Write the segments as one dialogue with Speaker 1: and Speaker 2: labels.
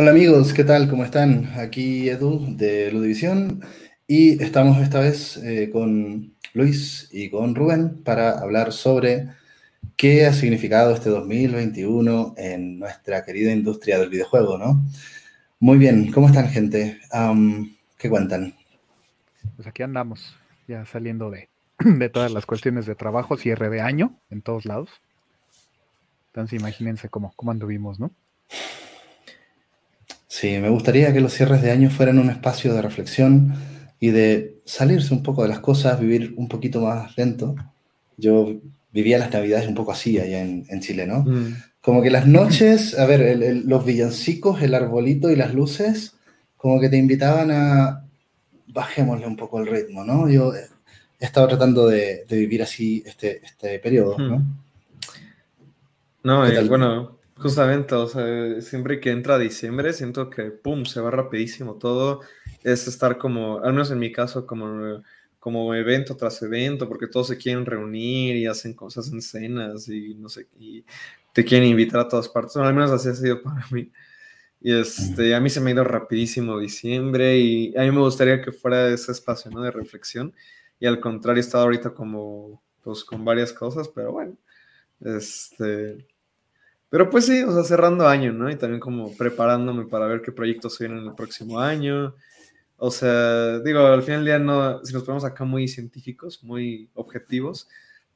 Speaker 1: Hola amigos, ¿qué tal? ¿Cómo están? Aquí Edu de Ludivisión y estamos esta vez eh, con Luis y con Rubén para hablar sobre qué ha significado este 2021 en nuestra querida industria del videojuego, ¿no? Muy bien, ¿cómo están gente? ¿qué cuentan?
Speaker 2: Pues aquí andamos, ya saliendo de, de todas las cuestiones de trabajo, cierre de año en todos lados. Entonces imagínense cómo, cómo anduvimos, ¿no?
Speaker 1: Sí, me gustaría que los cierres de año fueran un espacio de reflexión y de salirse un poco de las cosas, vivir un poquito más lento. Yo vivía las navidades un poco así allá en, en Chile, ¿no?
Speaker 3: Mm.
Speaker 1: Como que las noches, a ver, el- el- los villancicos, el arbolito y las luces, como que te invitaban a bajémosle un poco el ritmo, ¿no? Yo he estado tratando de, de vivir así este, este periodo, ¿no?
Speaker 3: Hmm. No,
Speaker 1: ¿Qué
Speaker 3: eh, bueno, justamente, o sea, siempre que entra diciembre, siento que, pum, se va rapidísimo todo. Es estar como, al menos en mi caso, como, como evento tras evento, porque todos se quieren reunir y hacen cosas en cenas y no sé, y te quieren invitar a todas partes. Bueno, al menos así ha sido para mí. Y este, a mí se me ha ido rapidísimo diciembre y a mí me gustaría que fuera ese espacio, ¿no? De reflexión. Y al contrario, he estado ahorita como, pues, con varias cosas, pero bueno, este... Pero pues sí, o sea, cerrando año, ¿no? Y también como preparándome para ver qué proyectos vienen el próximo año. O sea, digo, al final del día no, si nos ponemos acá muy científicos, muy objetivos,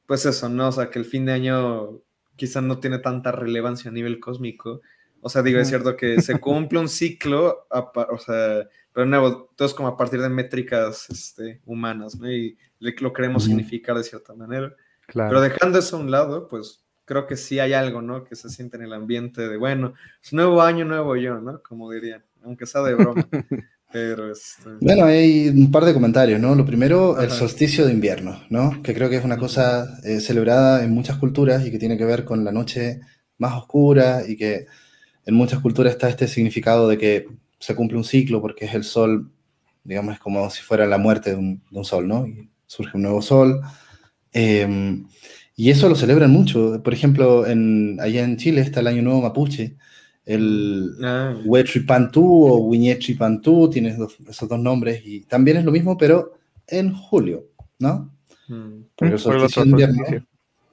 Speaker 3: pues eso, ¿no? O sea, que el fin de año quizá no tiene tanta relevancia a nivel cósmico. O sea, digo, es cierto que se cumple un ciclo, o sea, pero nuevo, todo es como a partir de métricas este, humanas, ¿no? Y lo queremos significar de cierta manera. Pero
Speaker 2: Claro.
Speaker 3: dejando eso a un lado, pues creo que sí hay algo, ¿no? Que se siente en el ambiente de, bueno, es nuevo año, nuevo yo, ¿no? Como dirían, aunque sea de broma. Pero este.
Speaker 1: Bueno, hay un par de comentarios, ¿no? Lo primero, el
Speaker 3: Ajá.
Speaker 1: solsticio de invierno, ¿no? Que creo que es una cosa eh, celebrada en muchas culturas y que tiene que ver con la noche más oscura y que en muchas culturas está este significado de que se cumple un ciclo porque es el sol, digamos, es como si fuera la muerte de un, de un sol, ¿no? Y surge un nuevo sol. Eh, y eso lo celebran mucho. Por ejemplo, en, allá en Chile está el Año Nuevo Mapuche, el
Speaker 3: Ah,
Speaker 1: Huetripantú o Huiñetripantú, tiene dos- esos dos nombres y también es lo mismo, pero en julio, ¿no?
Speaker 3: mm,
Speaker 1: Porque el solsticio de invierno,
Speaker 2: solsticio.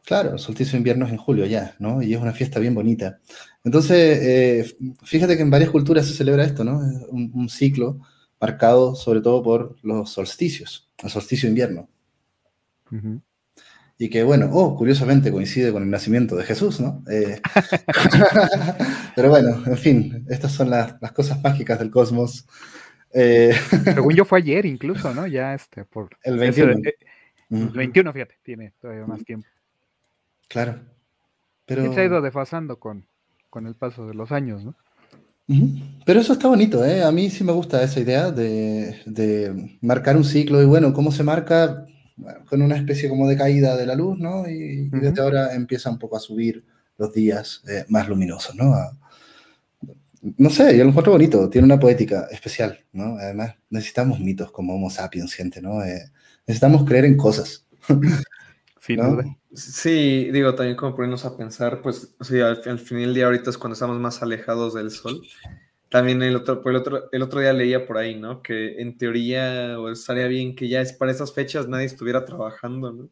Speaker 1: claro, el solsticio de invierno es en julio ya, ¿no? Y es una fiesta bien bonita. Entonces, eh, fíjate que en varias culturas se celebra esto, ¿no? Es un, un ciclo marcado sobre todo por los solsticios, el solsticio de invierno.
Speaker 2: Ujú.
Speaker 1: Y que, bueno, oh, curiosamente coincide con el nacimiento de Jesús, ¿no? Eh, pero bueno, en fin, estas son las, las cosas mágicas del cosmos. Eh,
Speaker 2: Según yo fue ayer incluso, ¿no? Ya este, por...
Speaker 1: el
Speaker 2: ya ha sido-
Speaker 1: 21.
Speaker 2: eh, el
Speaker 1: Ujú,
Speaker 2: 21, fíjate, tiene todavía más tiempo.
Speaker 1: claro. Pero,
Speaker 2: se ha ido desfasando con, con el paso de los años, ¿no?
Speaker 1: pero eso está bonito, ¿eh? A mí sí me gusta esa idea de, de marcar un ciclo y bueno, ¿cómo se marca? Con una especie como de caída de la luz, ¿no? Y, y desde ahora empieza un poco a subir los días eh, más luminosos, ¿no? A- no sé, yo lo encuentro bonito, tiene una poética especial, ¿no? Además, necesitamos mitos como Homo sapiens, gente, ¿no? Eh, necesitamos creer en cosas, ¿no?
Speaker 3: Sí, digo, también como ponernos a pensar, pues, sí, al, al fin del día ahorita es cuando estamos más alejados del sol. También el otro, por el otro, el otro día leía por ahí, ¿no? Que en teoría o estaría bien que ya es para esas fechas nadie estuviera trabajando, ¿no?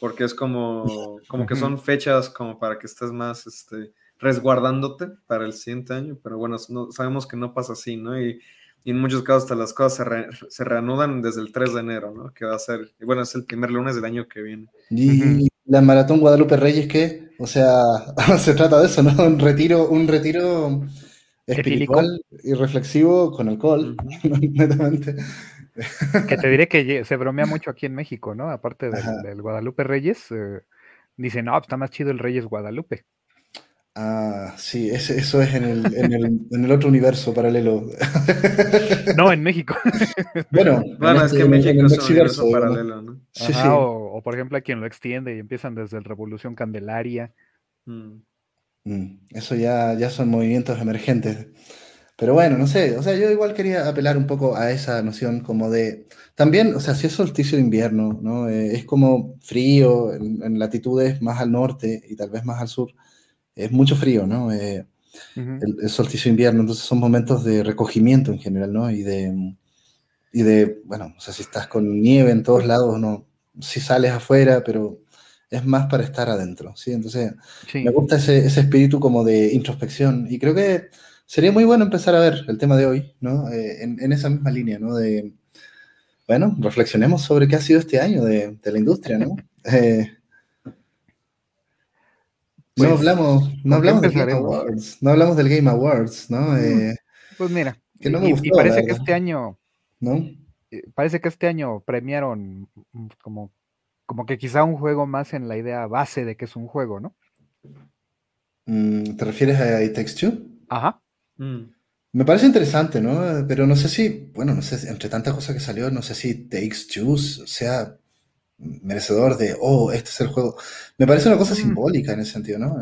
Speaker 3: Porque es como, como que son fechas como para que estés más, este, resguardándote para el siguiente año, pero bueno, no- sabemos que no pasa así, ¿no? Y, y en muchos casos hasta las cosas se, re- se reanudan desde el 3 de enero, ¿no? Que va a ser, y bueno, es el primer lunes del año que viene.
Speaker 1: Y la maratón Guadalupe Reyes, ¿qué? O sea, se trata de eso, ¿no? Un retiro, un retiro. Espiritual y reflexivo con alcohol, netamente.
Speaker 2: Que te diré que se bromea mucho aquí en México, ¿no? Aparte del, Guadalupe Reyes, eh, dicen, no, está más chido el Reyes Guadalupe.
Speaker 1: Ah, sí, ese- eso es en el, en el, en el otro universo paralelo.
Speaker 2: No, en México.
Speaker 1: Bueno, en
Speaker 3: Bueno, es
Speaker 1: este-
Speaker 3: que
Speaker 1: en el- en
Speaker 3: México es un universo paralelo, ¿no?
Speaker 1: Sí,
Speaker 2: Ajá,
Speaker 1: sí.
Speaker 2: O, o, por ejemplo, hay quien lo extiende y empiezan desde el Revolución Candelaria.
Speaker 3: Mm.
Speaker 1: Mm, Eso ya, ya son movimientos emergentes. Pero bueno, no sé, o sea, yo igual quería apelar un poco a esa noción como de, también, o sea, si es solsticio de invierno, ¿no? Eh, es como frío en, en latitudes más al norte y tal vez más al sur, es mucho frío, ¿no? Eh, el, solsticio de invierno, entonces son momentos de recogimiento en general, ¿no? Y de, y de, bueno, o sea, si estás con nieve en todos lados, no, si sales afuera, pero es más para estar adentro, ¿sí? Entonces, me gusta ese, ese, espíritu como de introspección y creo que sería muy bueno empezar a ver el tema de hoy, ¿no? Eh, en, en, esa misma línea, ¿no? De, bueno, reflexionemos sobre qué ha sido este año de, de la industria, ¿no? Eh, no pues, hablamos, no hablamos del Game Awards, no hablamos del Game Awards, ¿no? Mm,
Speaker 2: eh, pues mira, y, parece que este año, ¿no? Parece que este año premiaron como, como que quizá un juego más en la idea base de que es un juego, ¿no?
Speaker 1: Mm, ¿Te refieres a It Takes Two?
Speaker 2: Ajá.
Speaker 1: Me parece interesante, ¿no? Pero no sé si, bueno, no sé, entre tantas cosas que salió, no sé si Takes Two sea merecedor de, oh, este es el juego. Me parece una cosa mm. simbólica en ese sentido, ¿no?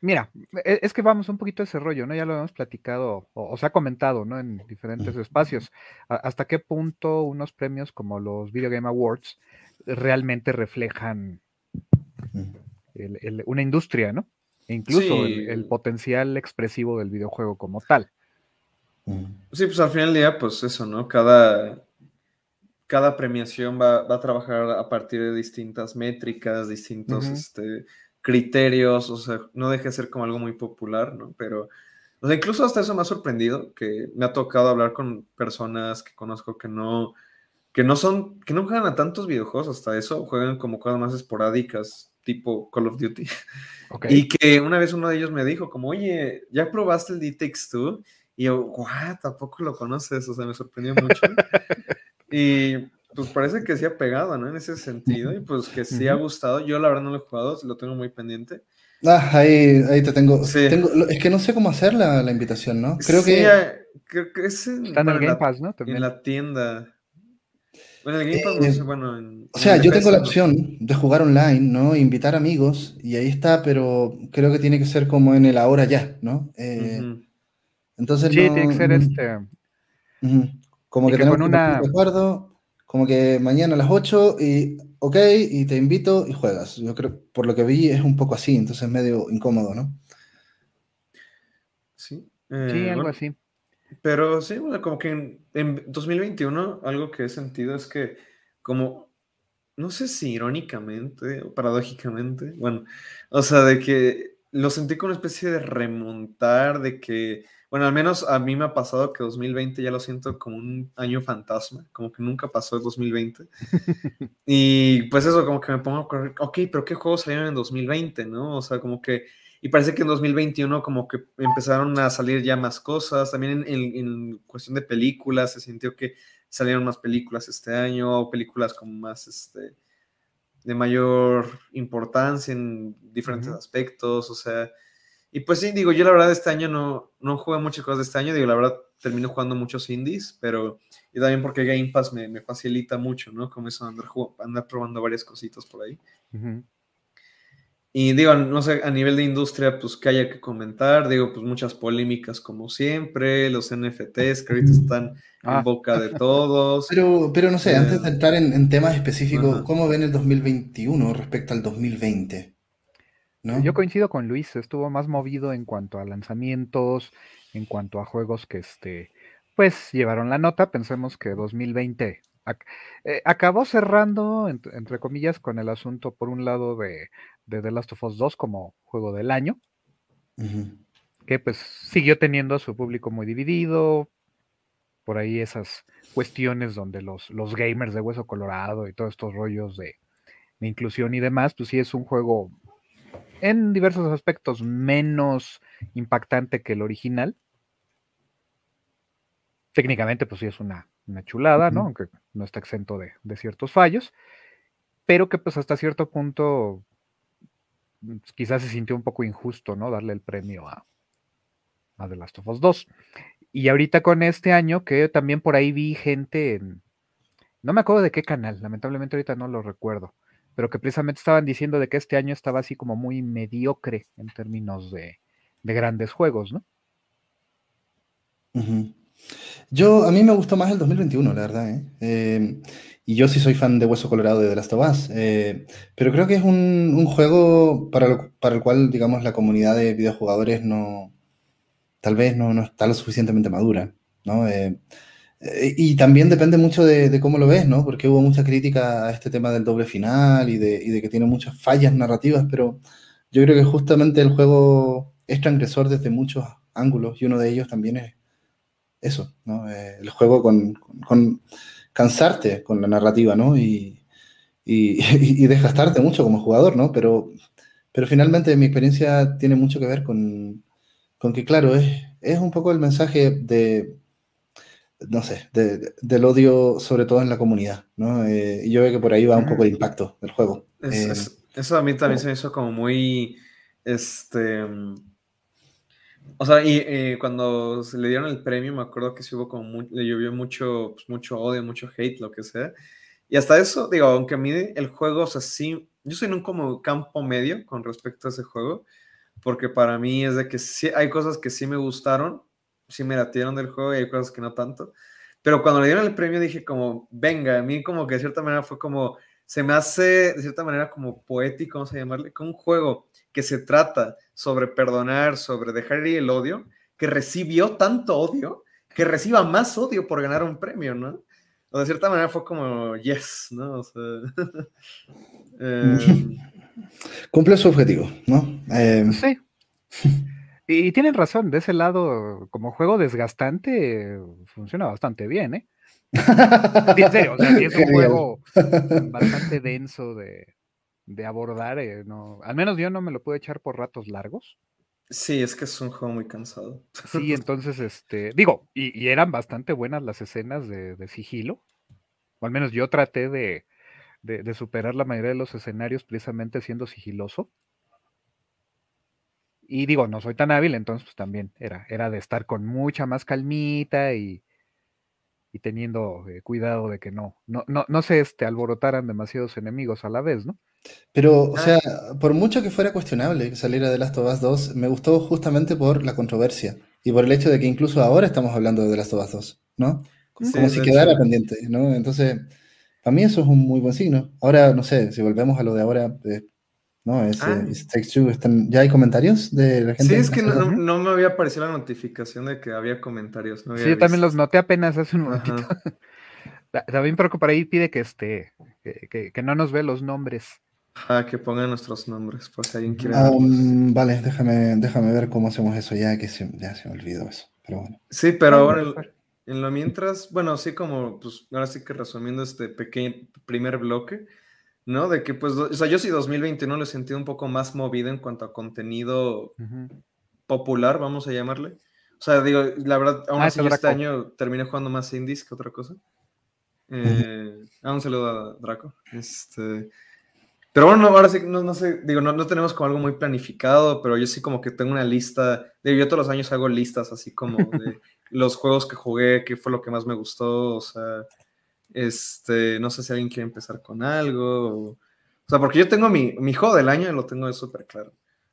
Speaker 2: Mira, e, es que vamos un poquito a ese rollo, ¿no? Ya lo hemos platicado o, se ha comentado, ¿no? En diferentes espacios. ¿Hasta qué punto unos premios como los Video Game Awards realmente reflejan una industria, ¿no? E incluso el, potencial expresivo del videojuego como tal.
Speaker 3: Sí, pues al final del día, pues eso, ¿no? Cada, cada premiación va, a trabajar a partir de distintas métricas, distintos este, criterios, o sea, no deja de ser como algo muy popular, ¿no? Pero, o sea, incluso hasta eso me ha sorprendido, que me ha tocado hablar con personas que conozco que no, que no son, que no juegan a tantos videojuegos, hasta eso, juegan como cosas más esporádicas, tipo Call of Duty. Y que una vez uno de ellos me dijo, como, oye, ¿ya probaste el D-Takes 2? Y yo, guau, tampoco lo conoces, o sea, me sorprendió mucho. Y pues parece que sí ha pegado, ¿no? En ese sentido, y pues que sí ha gustado. Yo la verdad no lo he jugado, lo tengo muy pendiente.
Speaker 1: Ah, ahí, ahí te tengo. es que no sé cómo hacer la, la invitación, ¿no? Creo que.
Speaker 3: creo que es en,
Speaker 2: Está en el Game Pass, ¿no?
Speaker 3: En la tienda. Bueno, el Game Pass, no eh, sé, bueno. En,
Speaker 1: o sea, yo tengo la opción de jugar online, ¿no? Invitar amigos, y ahí está, pero creo que tiene que ser como en el ahora ya, ¿no? Eh, entonces.
Speaker 2: Sí, tiene que ser este.
Speaker 1: Como que, tenemos una... de acuerdo, como que mañana a las 8 y ok, y te invito y juegas. Yo creo, por lo que vi, es un poco así, entonces es medio incómodo, ¿no?
Speaker 3: Sí.
Speaker 2: Eh, sí, algo así.
Speaker 3: Pero sí, como que en, 2021 algo que he sentido es que como, no sé si irónicamente o paradójicamente, bueno, o sea, de que lo sentí como una especie de remontar, de que bueno, al menos a mí me ha pasado que 2020 ya lo siento como un año fantasma, como que nunca pasó el 2020. y pues eso, como que me pongo a correr, ok, pero ¿qué juegos salieron en 2020, no? O sea, como que, y parece que en 2021 como que empezaron a salir ya más cosas, también en, en, cuestión de películas, se sintió que salieron más películas este año, o películas como más, este, de mayor importancia en diferentes aspectos, o sea y pues sí, digo, yo la verdad este año no, no jugué muchas cosas de este año, digo, la verdad termino jugando muchos indies, pero y también porque Game Pass me, me facilita mucho, ¿no? Como eso andar, andar probando varias cositas por ahí. Y digo, no sé, a nivel de industria, pues que haya que comentar, digo, pues muchas polémicas como siempre, los NFTs que ahorita están en ah. boca de todos.
Speaker 1: Pero, pero no sé, antes de eh, entrar en, temas específicos, ¿cómo ven el 2021 respecto al 2020?
Speaker 2: Yo coincido con Luis, estuvo más movido en cuanto a lanzamientos, en cuanto a juegos que este, pues llevaron la nota. Pensemos que 2020 eh, acabó cerrando, entre comillas, con el asunto, por un lado, de, The Last of Us 2 como juego del año, que pues siguió teniendo a su público muy dividido, por ahí esas cuestiones donde los, los gamers de hueso colorado y todos estos rollos de, de inclusión y demás, pues sí es un juego en diversos aspectos menos impactante que el original. Técnicamente, pues sí es una, chulada, ¿no? Aunque no está exento de, ciertos fallos, pero que pues hasta cierto punto quizás se sintió un poco injusto, ¿no? Darle el premio a, a The Last of Us 2. Y ahorita con este año, que también por ahí vi gente en... No me acuerdo de qué canal, lamentablemente ahorita no lo recuerdo pero que precisamente estaban diciendo de que este año estaba así como muy mediocre en términos de, grandes juegos, ¿no?
Speaker 1: Yo, a mí me gustó más el 2021, la verdad, ¿eh? Em, y yo sí soy fan de Hueso Colorado de The Last of Us, eh, pero creo que es un, juego para, para, el cual, digamos, la comunidad de videojugadores no, tal vez no, no está lo suficientemente madura, ¿no? Eh, eh, y también depende mucho de, cómo lo ves, ¿no? Porque hubo mucha crítica a este tema del doble final y de, y de, que tiene muchas fallas narrativas, pero yo creo que justamente el juego es transgresor desde muchos ángulos y uno de ellos también es eso, ¿no? Eh, el juego con, con, cansarte con la narrativa, ¿no? Y, y, y, desgastarte mucho como jugador, ¿no? Pero, pero finalmente mi experiencia tiene mucho que ver con, con que, claro, es, es un poco el mensaje de no sé, del odio, sobre todo en la comunidad, ¿no? Eh, y yo veo que por ahí va un poco el impacto del juego.
Speaker 3: Eh, eso a mí también se me hizo como muy, este, o sea, y cuando se le dieron el premio, me acuerdo que sí hubo como, le llovió mucho, pues, mucho odio, mucho hate, lo que sea. Y hasta eso, digo, aunque a mí el juego, o sea, sí, yo soy en un como campo medio con respecto a ese juego, porque para mí es de que sí, hay cosas que sí me gustaron, sí me latieron del juego y hay cosas que no tanto. Pero cuando le dieron el premio dije como, venga, a mí como que de cierta manera fue como, se me hace de cierta manera como poético, vamos a llamarle, que un juego que se trata sobre perdonar, sobre dejar ir el odio, que recibió tanto odio, que reciba más odio por ganar un premio, ¿no? O de cierta manera fue como, yes, ¿no? O sea,
Speaker 1: em, Cumple su objetivo, ¿no?
Speaker 2: Em, sí. Y tienen razón, de ese lado, como juego desgastante, funciona bastante bien, ¿eh? en serio, o sea, es un juego bastante denso de, abordar, eh, no, al menos yo no me lo puedo echar por ratos largos.
Speaker 3: Sí, es que es un juego muy cansado.
Speaker 2: Sí, entonces, este, digo, y, eran bastante buenas las escenas de, sigilo, o al menos yo traté de, de, superar la mayoría de los escenarios precisamente siendo sigiloso. Y digo, no soy tan hábil, entonces pues también era, era de estar con mucha más calmita y, y teniendo eh, cuidado de que no, no, no, no se este, alborotaran demasiados enemigos a la vez, ¿no?
Speaker 1: Pero, o sea, por mucho que fuera cuestionable que saliera de Last of Us 2, me gustó justamente por la controversia y por el hecho de que incluso ahora estamos hablando de The Last of Us 2, ¿no? Como si quedara pendiente, ¿no? Entonces, para mí eso es un muy buen signo. Ahora, no sé, si volvemos a lo de ahora, eh, ¿no? Es, ah. están, ¿Ya hay comentarios de la gente?
Speaker 3: Sí, es que no, me había aparecido la notificación de que había comentarios. sí,
Speaker 2: yo también los noté apenas hace un momentito. también por ahí pide que, este, que, que, no nos ve los nombres.
Speaker 3: Ah, que pongan nuestros nombres, por si alguien quiere.
Speaker 1: vale, déjame, déjame ver cómo hacemos eso ya, que se, ya se me olvidó eso. Pero bueno.
Speaker 3: Sí, pero ahora en lo mientras, bueno, así como, pues ahora sí que resumiendo este pequeño primer bloque, ¿no? De que, pues, o sea, yo sí 2021 lo he sentido un poco más movido en cuanto a contenido popular, vamos a llamarle. O sea, digo, la verdad, aún ah, así este año terminé jugando más indies que otra cosa. Eh, ah, un saludo a Draco. Este, pero bueno, ahora sí, no, no sé, digo, no, no, tenemos como algo muy planificado, pero yo sí como que tengo una lista, digo, yo todos los años hago listas así como de los juegos que jugué, qué fue lo que más me gustó, o sea, este, no sé si alguien quiere empezar con algo. O, sea, porque yo tengo mi, mi juego del año y lo tengo súper claro.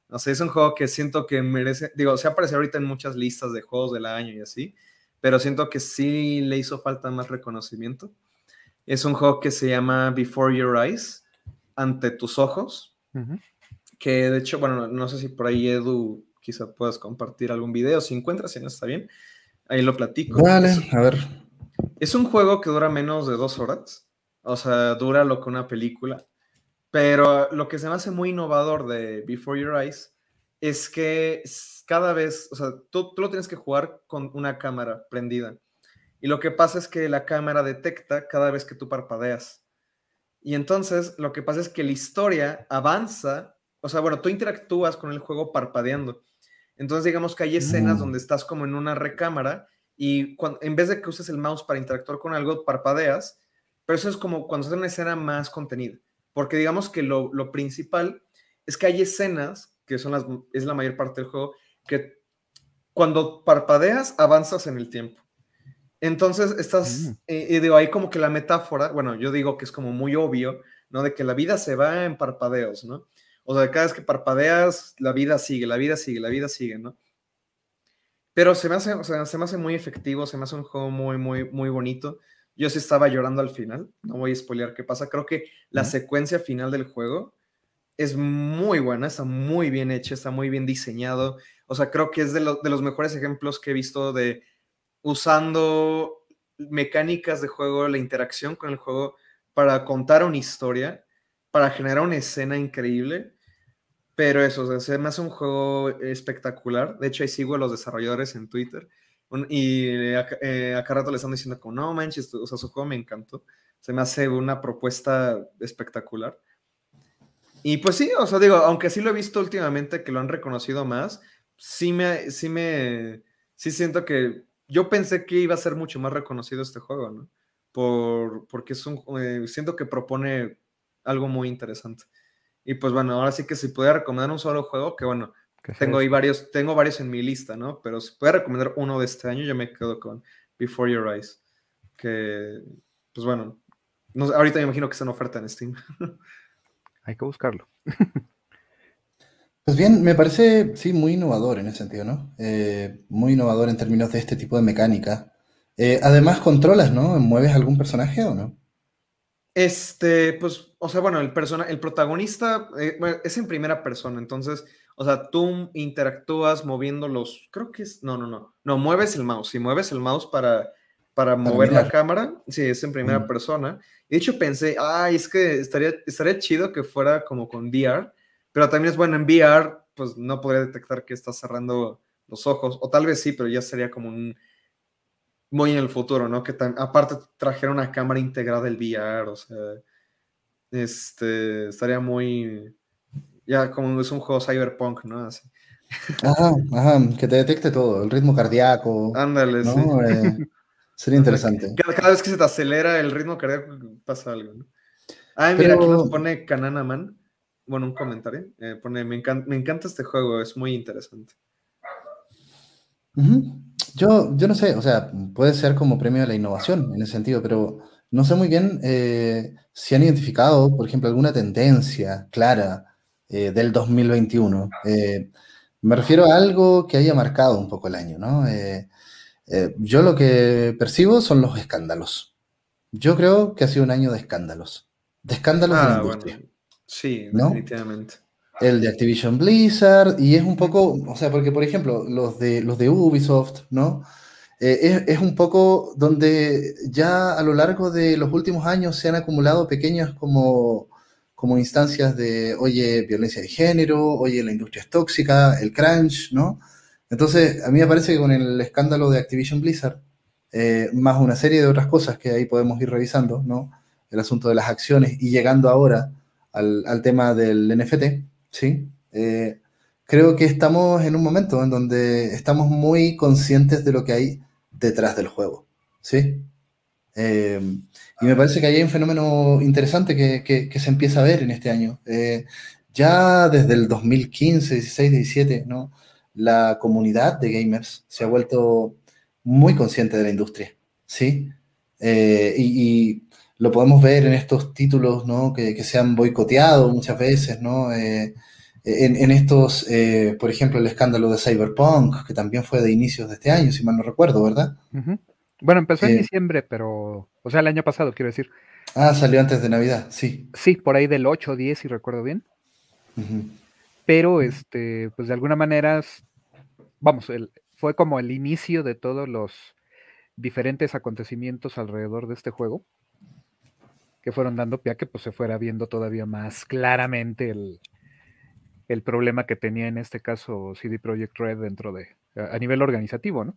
Speaker 3: O sea, es un juego que siento que merece, digo, se aparece ahorita en muchas listas de juegos del año y así, pero siento que sí le hizo falta más reconocimiento. Es un juego que se llama Before Your Eyes, ante tus ojos, que de hecho, bueno, no sé si por ahí Edu quizá puedas compartir algún video, si encuentras, si no está bien, ahí lo platico.
Speaker 1: Vale, a ver.
Speaker 3: Es un juego que dura menos de dos horas, o sea, dura lo que una película, pero lo que se me hace muy innovador de Before Your Eyes es que cada vez, o sea, tú, tú lo tienes que jugar con una cámara prendida. Y lo que pasa es que la cámara detecta cada vez que tú parpadeas. Y entonces lo que pasa es que la historia avanza, o sea, bueno, tú interactúas con el juego parpadeando. Entonces digamos que hay escenas mm. donde estás como en una recámara y cuando, en vez de que uses el mouse para interactuar con algo, parpadeas, pero eso es como cuando haces una escena más contenida, porque digamos que lo, lo, principal es que hay escenas, que son las, es la mayor parte del juego, que cuando parpadeas avanzas en el tiempo. Entonces estás, mm. eh, y digo, ahí como que la metáfora, bueno, yo digo que es como muy obvio, ¿no? De que la vida se va en parpadeos, ¿no? O sea, cada vez que parpadeas, la vida sigue, la vida sigue, la vida sigue, ¿no? Pero se me hace, o sea, se me hace muy efectivo, se me hace un juego muy, muy, muy bonito. Yo sí estaba llorando al final, no voy a spoilear qué pasa. Creo que la secuencia final del juego es muy buena, está muy bien hecha, está muy bien diseñado. O sea, creo que es de, de los mejores ejemplos que he visto de usando mecánicas de juego, la interacción con el juego para contar una historia, para generar una escena increíble. Pero eso, o sea, se me hace un juego espectacular. De hecho, ahí sigo a los desarrolladores en Twitter. y eh, acá, rato le están diciendo como, no manches, o sea, su juego me encantó. Se me hace una propuesta espectacular. Y pues sí, o sea, digo, aunque sí lo he visto últimamente que lo han reconocido más, sí me, sí me, sí siento que yo pensé que iba a ser mucho más reconocido este juego, ¿no? Por, porque es un, eh, siento que propone algo muy interesante. Y pues bueno, ahora sí que si pudiera recomendar un solo juego, que bueno, tengo ahí varios, tengo varios en mi lista, ¿no? Pero si pudiera recomendar uno de este año, yo me quedo con Before Your Eyes. Que, pues bueno, no, ahorita me imagino que está en oferta en Steam.
Speaker 2: Hay que buscarlo.
Speaker 1: Pues bien, me parece, sí, muy innovador en ese sentido, ¿no? Eh, muy innovador en términos de este tipo de mecánica. Eh, además, controlas, ¿no? ¿Mueves algún personaje o no?
Speaker 3: Este, pues, o sea, bueno, el persona, el protagonista eh, es en primera persona, entonces, o sea, tú interactúas moviendo los, creo que es, no, no, no, no, mueves el mouse, si mueves el mouse para, para, mover la cámara, sí, es en primera persona. De hecho, pensé, ay, es que estaría, estaría chido que fuera como con VR, pero también es bueno en VR, pues no podría detectar que estás cerrando los ojos, o tal vez sí, pero ya sería como un muy en el futuro, ¿no? Que aparte trajera una cámara integrada del VR, o sea, este, estaría muy, ya como es un juego cyberpunk, ¿no? Así.
Speaker 1: Ajá, ajá, que te detecte todo, el ritmo cardíaco.
Speaker 3: Ándale, sí.
Speaker 1: Eh, sería interesante.
Speaker 3: Cada, vez que se te acelera el ritmo cardíaco pasa algo, ¿no? Ay, mira, aquí nos pone Kanana Man bueno, un comentario. Eh, pone, me, encanta, este juego, es muy interesante.
Speaker 1: yo, yo no sé, o sea, puede ser como premio a la innovación en ese sentido, pero no sé muy bien eh, si han identificado, por ejemplo, alguna tendencia clara eh, del 2021. me refiero a algo que haya marcado un poco el año, ¿no? yo lo que percibo son los escándalos. Yo creo que ha sido un año de escándalos. De escándalos de la ah, industria.
Speaker 3: Sí, definitivamente.
Speaker 1: El de Activision Blizzard, y es un poco, o sea, porque por ejemplo, los de, los de Ubisoft, ¿no? Eh, es, un poco donde ya a lo largo de los últimos años se han acumulado pequeñas como, como instancias de, oye, violencia de género, oye, la industria es tóxica, el crunch, ¿no? Entonces, a mí me parece que con el escándalo de Activision Blizzard, eh, más una serie de otras cosas que ahí podemos ir revisando, ¿no? El asunto de las acciones y llegando ahora al, tema del NFT, ¿sí? Eh, creo que estamos en un momento en donde estamos muy conscientes de lo que hay detrás del juego, ¿sí? Eh, y me parece que hay un fenómeno interesante que, se empieza a ver en este año. Eh, ya desde el 2015, 16, 17, ¿no? La comunidad de gamers se ha vuelto muy consciente de la industria, ¿sí? y, lo podemos ver en estos títulos ¿no? que, se han boicoteado muchas veces, ¿no? Eh, en, estos, eh, por ejemplo, el escándalo de Cyberpunk, que también fue de inicios de este año, si mal no recuerdo, ¿verdad?
Speaker 2: Bueno, empezó en eh, diciembre, pero, o sea, el año pasado, quiero decir.
Speaker 1: Ah, salió antes de Navidad, sí.
Speaker 2: Sí, por ahí del 8 o 10, si recuerdo bien. Pero, este, pues de alguna manera, vamos, el, fue como el inicio de todos los diferentes acontecimientos alrededor de este juego que fueron dando pie a que pues, se fuera viendo todavía más claramente el, problema que tenía en este caso CD Projekt Red dentro de, a, nivel organizativo, ¿no?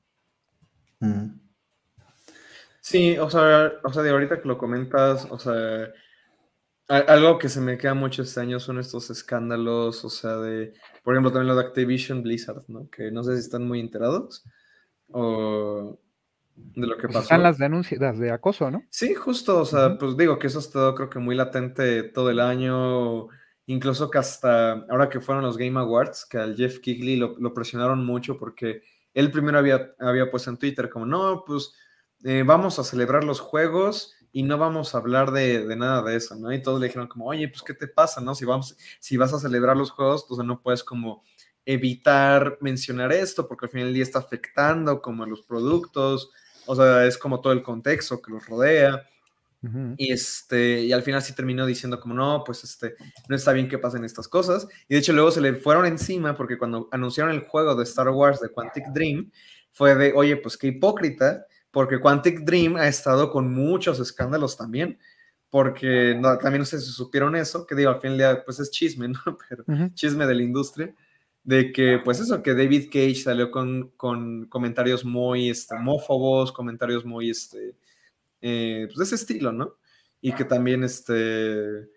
Speaker 3: Mm. Sí, o sea, o sea, de ahorita que lo comentas, o sea, algo que se me queda mucho este año son estos escándalos, o sea, de, por ejemplo, también lo de Activision Blizzard, ¿no? Que no sé si están muy enterados, o, de lo que pues pasó.
Speaker 2: Están las denuncias de acoso, ¿no?
Speaker 3: Sí, justo, o sea, pues digo que eso ha estado creo que muy latente todo el año, incluso que hasta ahora que fueron los Game Awards, que al Jeff Kigley lo, presionaron mucho porque él primero había, había puesto en Twitter como, no, pues eh, vamos a celebrar los juegos y no vamos a hablar de, nada de eso, ¿no? Y todos le dijeron como, oye, pues, ¿qué te pasa, no? Si, vamos, si vas a celebrar los juegos, entonces no puedes como evitar mencionar esto porque al final del día está afectando como a los productos, o sea, es como todo el contexto que los rodea. Y, este, y al final sí terminó diciendo como, no, pues este, no está bien que pasen estas cosas. Y de hecho luego se le fueron encima porque cuando anunciaron el juego de Star Wars de Quantic Dream, fue de, oye, pues qué hipócrita, porque Quantic Dream ha estado con muchos escándalos también, porque no, también no sé si supieron eso, que digo, al fin del día, pues es chisme, ¿no? Pero chisme de la industria, de que, pues eso, que David Cage salió con, con comentarios muy este, homófobos, comentarios muy, este, eh, pues de ese estilo, ¿no? Y que también, este,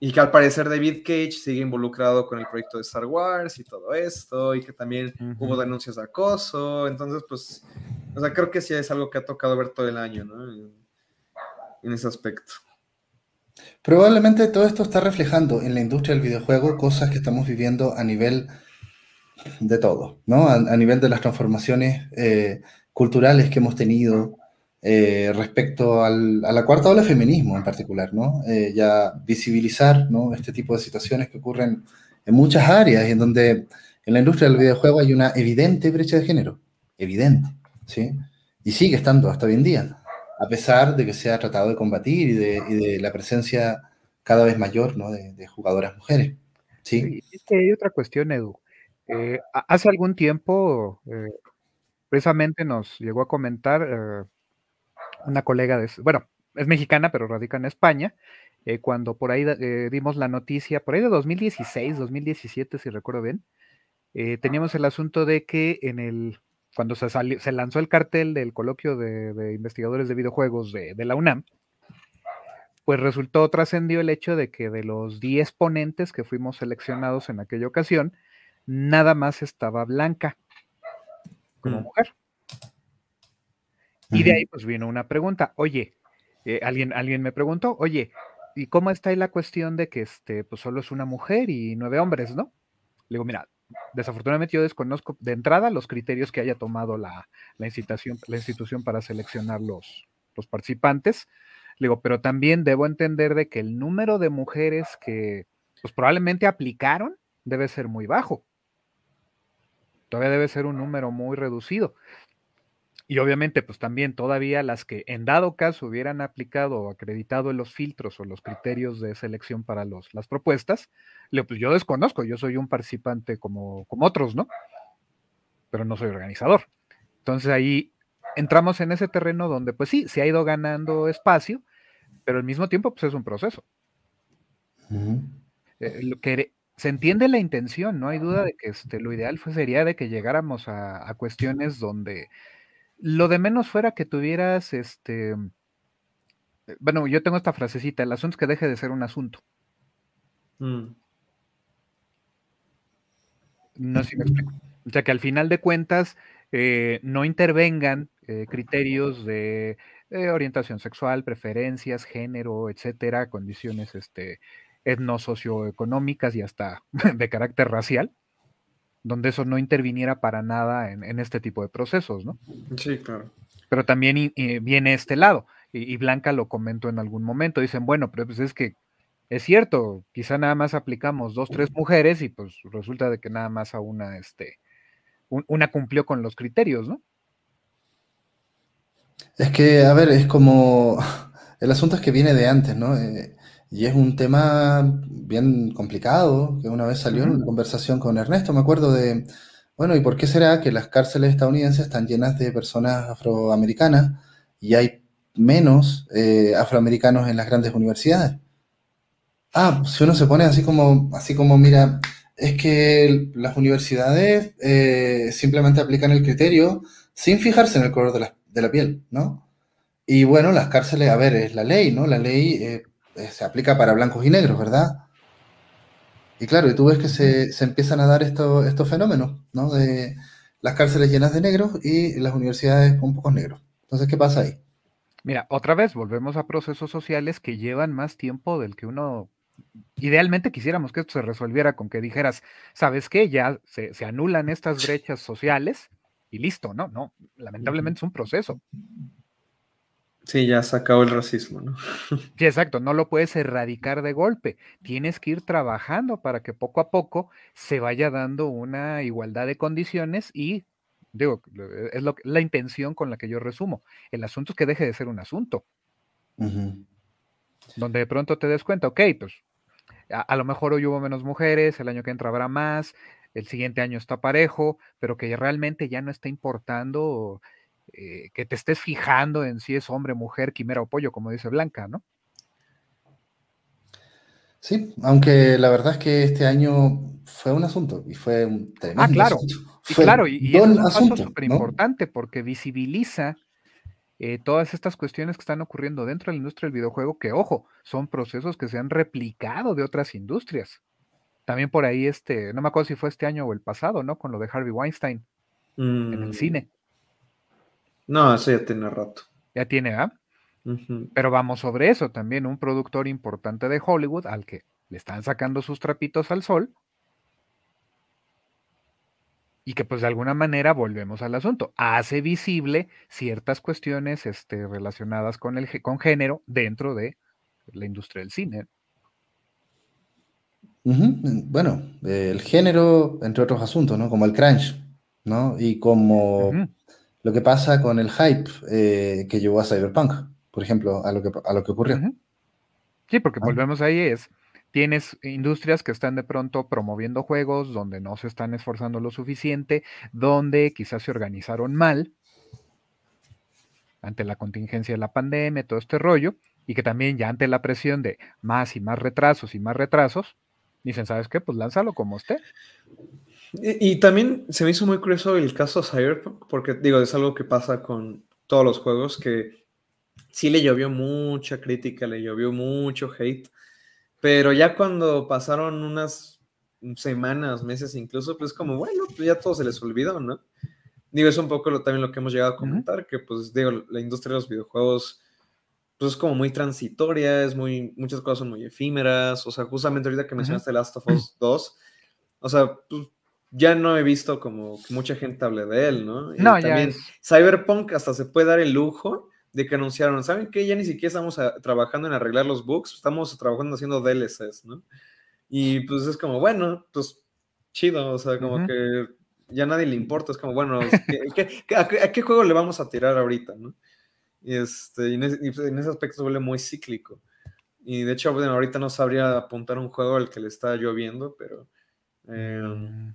Speaker 3: y que al parecer David Cage sigue involucrado con el proyecto de Star Wars y todo esto, y que también hubo denuncias de acoso, entonces, pues, o sea, creo que sí es algo que ha tocado ver todo el año, ¿no? En, en ese aspecto.
Speaker 1: Probablemente todo esto está reflejando en la industria del videojuego cosas que estamos viviendo a nivel de todo, ¿no? A, nivel de las transformaciones eh, culturales que hemos tenido, eh, respecto a la cuarta ola feminismo en particular, ¿no? Eh, ya visibilizar ¿no? este tipo de situaciones que ocurren en muchas áreas y en donde en la industria del videojuego hay una evidente brecha de género, evidente, ¿sí? Y sigue estando hasta hoy en día, a pesar de que se ha tratado de combatir y de, la presencia cada vez mayor ¿no? de, jugadoras mujeres, ¿sí?
Speaker 2: Es que hay otra cuestión, Edu. Eh, hace algún tiempo, precisamente nos llegó a comentar una colega de, bueno, es mexicana, pero radica en España, eh, cuando por ahí eh, dimos la noticia, por ahí de 2016, 2017, si recuerdo bien, eh, teníamos el asunto de que en el, cuando se, se lanzó el cartel del coloquio de, investigadores de videojuegos de, de, la UNAM, pues resultó, trascendió el hecho de que de los 10 ponentes que fuimos seleccionados en aquella ocasión, nada más estaba Blanca como mm. mujer. Y de ahí pues vino una pregunta, oye, eh, alguien, alguien me preguntó, oye, ¿y cómo está ahí la cuestión de que este, pues solo es una mujer y nueve hombres, ¿no? Le digo, mira, desafortunadamente yo desconozco de entrada los criterios que haya tomado la, la, institución, la institución para seleccionar los, los participantes. Le digo, pero también debo entender de que el número de mujeres que pues probablemente aplicaron debe ser muy bajo. Todavía debe ser un número muy reducido. Y obviamente, pues también todavía las que en dado caso hubieran aplicado o acreditado los filtros o los criterios de selección para los, las propuestas, le, pues yo desconozco, yo soy un participante como, como otros, ¿no? Pero no soy organizador. Entonces ahí entramos en ese terreno donde, pues sí, se ha ido ganando espacio, pero al mismo tiempo, pues es un proceso. Eh, lo que se entiende la intención, no hay duda de que este, lo ideal fue, sería de que llegáramos a, a cuestiones donde lo de menos fuera que tuvieras, este, eh, bueno, yo tengo esta frasecita, el asunto es que deje de ser un asunto. Mm. No sé si me explico. O sea, que al final de cuentas eh, no intervengan eh, criterios de orientación sexual, preferencias, género, etcétera, condiciones este, etno-socioeconómicas y hasta de carácter racial, donde eso no interviniera para nada en, este tipo de procesos, ¿no?
Speaker 3: Sí, claro.
Speaker 2: Pero también viene este lado, y, Blanca lo comentó en algún momento, dicen, bueno, pero pues es que es cierto, quizá nada más aplicamos dos, tres mujeres y pues resulta de que nada más a una, este, una cumplió con los criterios, ¿no?
Speaker 1: Es que, a ver, es como, el asunto es que viene de antes, ¿no? Eh, y es un tema bien complicado, que una vez salió en una conversación con Ernesto, me acuerdo de, bueno, ¿y por qué será que las cárceles estadounidenses están llenas de personas afroamericanas y hay menos eh, afroamericanos en las grandes universidades? Ah, si uno se pone así como, así como, mira, es que las universidades eh, simplemente aplican el criterio sin fijarse en el color de la, de la, piel, ¿no? Y bueno, las cárceles, a ver, es la ley, ¿no? La ley eh, se aplica para blancos y negros, ¿verdad? Y claro, y tú ves que se, empiezan a dar estos, estos fenómenos, ¿no? De las cárceles llenas de negros y las universidades con pocos negros. Entonces, ¿qué pasa ahí?
Speaker 2: Mira, otra vez volvemos a procesos sociales que llevan más tiempo del que uno idealmente quisiéramos que esto se resolviera con que dijeras, ¿sabes qué? Ya se, se, anulan estas brechas sociales y listo, ¿no? No, lamentablemente es un proceso.
Speaker 3: Sí, ya se acabó el racismo, ¿no?
Speaker 2: Sí, exacto, no lo puedes erradicar de golpe. Tienes que ir trabajando para que poco a poco se vaya dando una igualdad de condiciones y, digo, es lo, la intención con la que yo resumo. El asunto es que deje de ser un asunto. donde de pronto te des cuenta, ok, pues a, lo mejor hoy hubo menos mujeres, el año que entra habrá más, el siguiente año está parejo, pero que realmente ya no está importando eh, que te estés fijando en si es hombre, mujer, quimera o pollo, como dice Blanca, ¿no?
Speaker 1: Sí, aunque la verdad es que este año fue un asunto y fue un tremendo
Speaker 2: Ah, claro.
Speaker 1: Y
Speaker 2: claro, y, es un asunto súper importante porque visibiliza eh, todas estas cuestiones que están ocurriendo dentro de la industria del videojuego, que ojo, son procesos que se han replicado de otras industrias. También por ahí, este, no me acuerdo si fue este año o el pasado, ¿no? Con lo de Harvey Weinstein en el mm. cine.
Speaker 3: No, eso ya tiene rato.
Speaker 2: Ya tiene, ¿ah? Pero vamos sobre eso, también un productor importante de Hollywood al que le están sacando sus trapitos al sol, y que pues de alguna manera volvemos al asunto, hace visible ciertas cuestiones este, relacionadas con, el, con género dentro de la industria del cine.
Speaker 1: Bueno, el género, entre otros asuntos, ¿no? Como el crunch, ¿no? Y como lo que pasa con el hype eh, que llevó a Cyberpunk, por ejemplo, a lo que, a lo que ocurrió.
Speaker 2: Sí, porque ah. volvemos ahí, es Tienes industrias que están de pronto promoviendo juegos donde no se están esforzando lo suficiente, donde quizás se organizaron mal ante la contingencia de la pandemia, todo este rollo, y que también ya ante la presión de más y más retrasos y más retrasos, dicen, ¿sabes qué? Pues lánzalo como esté.
Speaker 3: Y, también se me hizo muy curioso el caso Cyberpunk, porque digo, es algo que pasa con todos los juegos, que sí le llovió mucha crítica, le llovió mucho hate, pero ya cuando pasaron unas semanas, meses incluso, pues como, bueno, pues ya todo se les olvidó, ¿no? Digo, es un poco lo, también lo que hemos llegado a comentar, que pues digo, la industria de los videojuegos pues es como muy transitoria, es muy, muchas cosas son muy efímeras, o sea, justamente ahorita que mencionaste Last of Us 2, o sea, pues, ya no he visto como que mucha gente hable de él, ¿no?
Speaker 2: No, también
Speaker 3: Cyberpunk hasta se puede dar el lujo de que anunciaron, ¿saben qué? Ya ni siquiera estamos ah, trabajando en arreglar los bugs, estamos trabajando haciendo DLCs, ¿no? Y pues es como, bueno, pues chido, o sea, como que ya nadie le importa, es como, bueno, a, qué juego le vamos a tirar ahorita, no? Y, este, en, ese, pues, en ese aspecto se vuelve muy cíclico. Y de hecho, bueno, ahorita no sabría apuntar un juego al que le está lloviendo, pero... Em,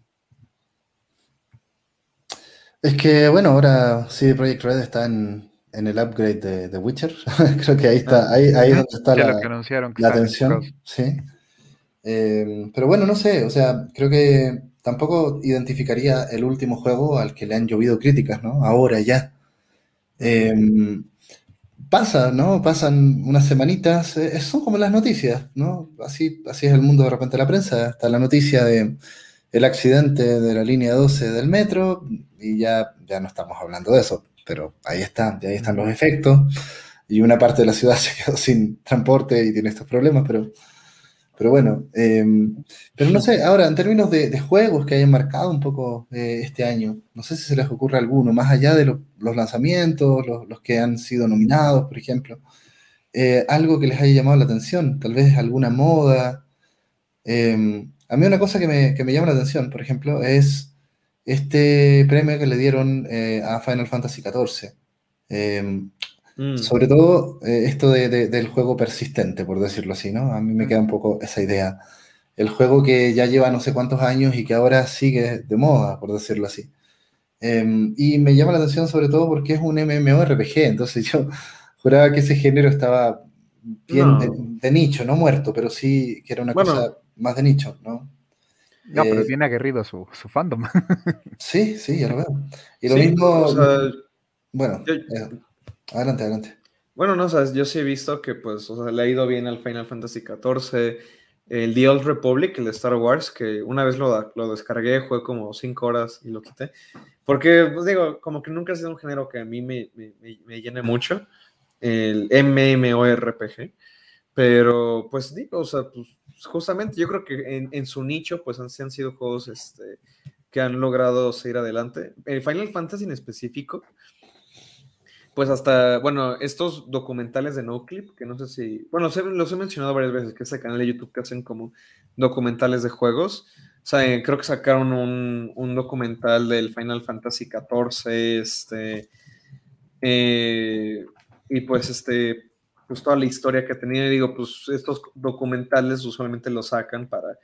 Speaker 1: es que, bueno, ahora sí, Project Red está en, en el upgrade de, The Witcher. Creo que ahí está, ah, ahí, ahí donde está la, la atención. Sí. Eh, pero bueno, no sé, o sea, creo que tampoco identificaría el último juego al que le han llovido críticas, ¿no? Ahora ya. Eh, pasa, ¿no? Pasan unas semanitas, eh, son como las noticias, ¿no? Así, así es el mundo de repente de la prensa. Está la noticia de el accidente de la línea 12 del metro y ya, ya no estamos hablando de eso pero ahí está, ahí están los efectos. Y una parte de la ciudad se quedó sin transporte y tiene estos problemas, pero, pero bueno. Em, pero no sé, ahora, en términos de, juegos que hayan marcado un poco eh, este año, no sé si se les ocurre alguno, más allá de los lanzamientos, los, que han sido nominados, por ejemplo, eh, algo que les haya llamado la atención, tal vez alguna moda. Em, a mí una cosa que me, que me llama la atención, por ejemplo, es este premio que le dieron eh, a Final Fantasy XIV. Em, mm. Sobre todo eh, esto del juego persistente, por decirlo así, ¿no? A mí me queda un poco esa idea. El juego que ya lleva no sé cuántos años y que ahora sigue de moda, por decirlo así. Em, y me llama la atención sobre todo porque es un MMORPG, entonces yo juraba que ese género estaba bien de, nicho, no muerto, pero sí que era una cosa más de nicho, ¿no?
Speaker 2: No, pero eh, aguerrido su, su, fandom.
Speaker 1: Sí, sí, ya lo veo. Y lo mismo. bueno, eh, adelante, adelante.
Speaker 3: Bueno, no, o yo sí he visto que, pues, o sea, le ha ido bien al Final Fantasy XIV. El The Old Republic, el de Star Wars, que una vez lo, lo descargué, fue como cinco horas y lo quité. Porque, pues digo, como que nunca ha sido un género que a mí me, me, me llene mucho, el MMORPG. Pero, pues digo, o sea, pues justamente yo creo que en, su nicho, pues han, han sido juegos este, que han logrado seguir adelante. El Final Fantasy en específico, pues hasta, bueno, estos documentales de NoClip, que no sé si, bueno, los he, mencionado varias veces, que es el canal de YouTube que hacen como documentales de juegos. O sea, creo que sacaron un, un documental del Final Fantasy XIV, este, eh, y pues este, pues toda la historia que ha tenido. Y digo, pues estos documentales usualmente los sacan para,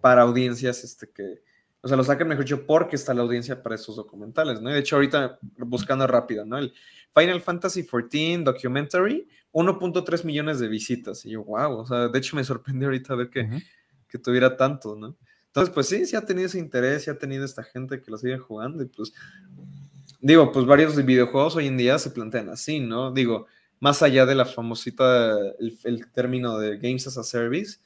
Speaker 3: para audiencias este, que, o sea, lo sacan, mejor dicho, porque está la audiencia para estos documentales, ¿no? de hecho, ahorita buscando rápido, ¿no? El Final Fantasy XIV Documentary, 1.3 millones de visitas. Y yo, wow, o sea, de hecho me sorprendió ahorita ver que, que tuviera tanto, ¿no? Entonces, pues sí, sí ha tenido ese interés, sí ha tenido esta gente que lo sigue jugando y pues, digo, pues varios videojuegos hoy en día se plantean así, ¿no? Digo, más allá de la famosita, el, término de Games as a Service,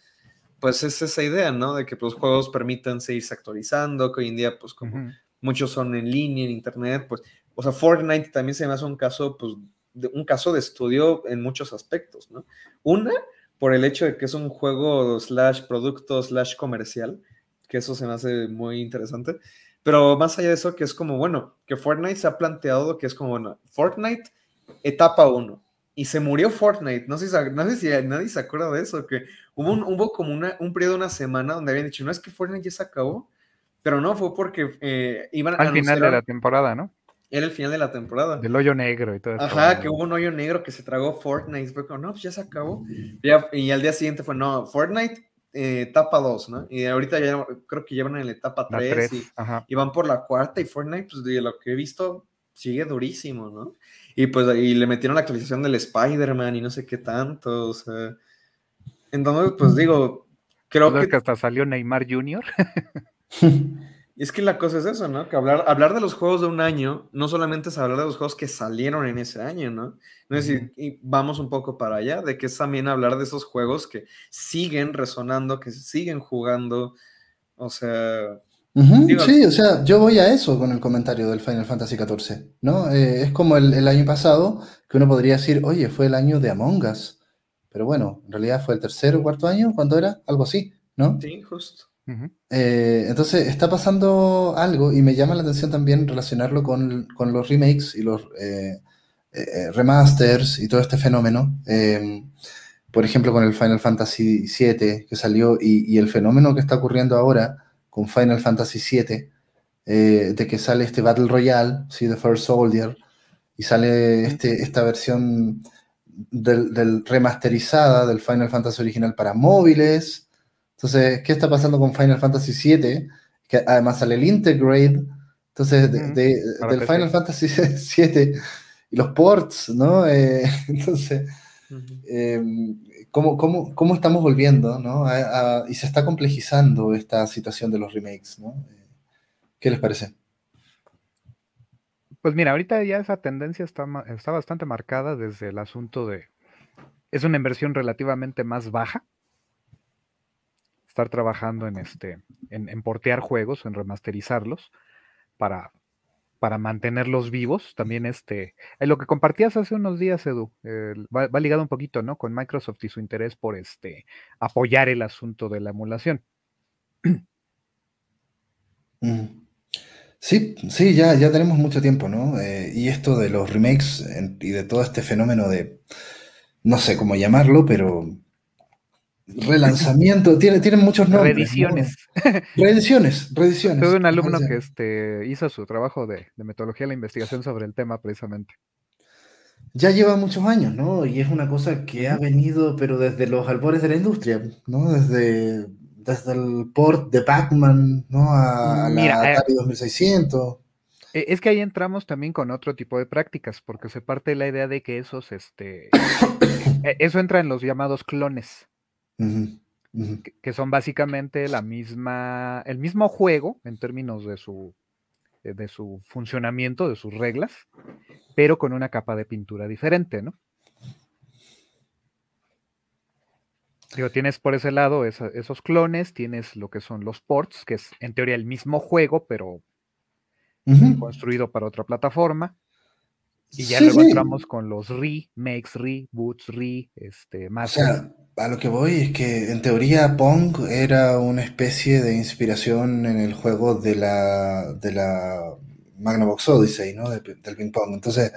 Speaker 3: pues es esa idea, ¿no? De que los juegos permitan seguirse actualizando, que hoy en día, pues como muchos son en línea, en internet, pues, o sea, Fortnite también se me hace un caso, pues, de, un caso de estudio en muchos aspectos, ¿no? Una, por el hecho de que es un juego slash producto slash comercial, que eso se me hace muy interesante. Pero más allá de eso, que es como, bueno, que Fortnite se ha planteado que es como, bueno, Fortnite etapa 1 y se murió Fortnite. No sé, si, no sé si nadie se acuerda de eso, que hubo, un, hubo como una, un periodo de una semana donde habían dicho, no es que Fortnite ya se acabó, pero no, fue porque eh, iban
Speaker 2: Al final de la temporada, ¿no?
Speaker 3: Era el final de la temporada.
Speaker 2: Del hoyo negro y todo eso.
Speaker 3: Ajá, que hubo un hoyo negro que se tragó Fortnite. Fue como, no, pues ya se acabó. Y, al día siguiente fue, no, Fortnite eh, etapa 2, ¿no? Y ahorita ya creo que llevan en la etapa 3, y, van por la cuarta y Fortnite, pues de lo que he visto, sigue durísimo, ¿no? Y pues y le metieron la actualización del Spider-Man y no sé qué tanto, o sea. Entonces, pues digo, creo
Speaker 2: que... que hasta salió Neymar Jr.
Speaker 3: Y es que la cosa es eso, ¿no? Que hablar, hablar de los juegos de un año no solamente es hablar de los juegos que salieron en ese año, ¿no? Es decir, y vamos un poco para allá, de que es también hablar de esos juegos que siguen resonando, que siguen jugando, o sea...
Speaker 1: sí, o sea, yo voy a eso con el comentario del Final Fantasy XIV, ¿no? Eh, es como el, el, año pasado, que uno podría decir, oye, fue el año de Among Us, pero bueno, en realidad fue el tercer o cuarto año, ¿cuándo era? Algo así, ¿no?
Speaker 3: Sí, justo.
Speaker 1: Eh, entonces está pasando algo y me llama la atención también relacionarlo con, los remakes y los eh, eh, remasters y todo este fenómeno. Em, por ejemplo, con el Final Fantasy VII que salió y, el fenómeno que está ocurriendo ahora con Final Fantasy VII, de que sale este Battle Royale, ¿sí? The First Soldier, y sale este, esta versión del remasterizada del Final Fantasy original para móviles entonces, ¿qué está pasando con Final Fantasy VII? Que además sale el Integrate, entonces, del Final Fantasy VII y los ports, ¿no? Eh, entonces, ¿cómo, estamos volviendo, ¿no? y se está complejizando esta situación de los remakes, ¿no? ¿Qué les parece?
Speaker 2: Pues mira, ahorita ya esa tendencia está, está bastante marcada desde el asunto de... Es una inversión relativamente más baja estar trabajando en este, en, portear juegos, en remasterizarlos, para, para mantenerlos vivos. También este, en lo que compartías hace unos días, Edu, va, ligado un poquito, ¿no? Con Microsoft y su interés por este apoyar el asunto de la emulación.
Speaker 1: Mm. Sí, sí, ya, ya tenemos mucho tiempo, ¿no? Eh, y esto de los remakes y de todo este fenómeno de, no sé cómo llamarlo, pero relanzamiento, tiene, tienen muchos nombres.
Speaker 2: Reediciones.
Speaker 1: Reediciones, reediciones.
Speaker 2: Tuve un alumno que este, hizo su trabajo de, metodología de la investigación sobre el tema precisamente.
Speaker 1: Ya lleva muchos años, ¿no? Y es una cosa que ha venido, pero desde los albores de la industria, ¿no? Desde, desde el port de Pac-Man, ¿no? A, la Atari 2600.
Speaker 2: Eh, e, es que ahí entramos también con otro tipo de prácticas, porque se parte de la idea de que esos, este, e, eso entra en los llamados clones que son básicamente la misma, el mismo juego en términos de su, de su funcionamiento, de sus reglas, pero con una capa de pintura diferente, ¿no? Digo, tienes por ese lado esos clones, tienes lo que son los ports, que es en teoría el mismo juego, pero construido para otra plataforma. Y ya luego entramos con los remakes, reboots, re, este, más.
Speaker 1: O sea, a lo que voy es que en teoría Pong era una especie de inspiración en el juego de la, de la Magnavox Odyssey, ¿no? del ping pong. Entonces,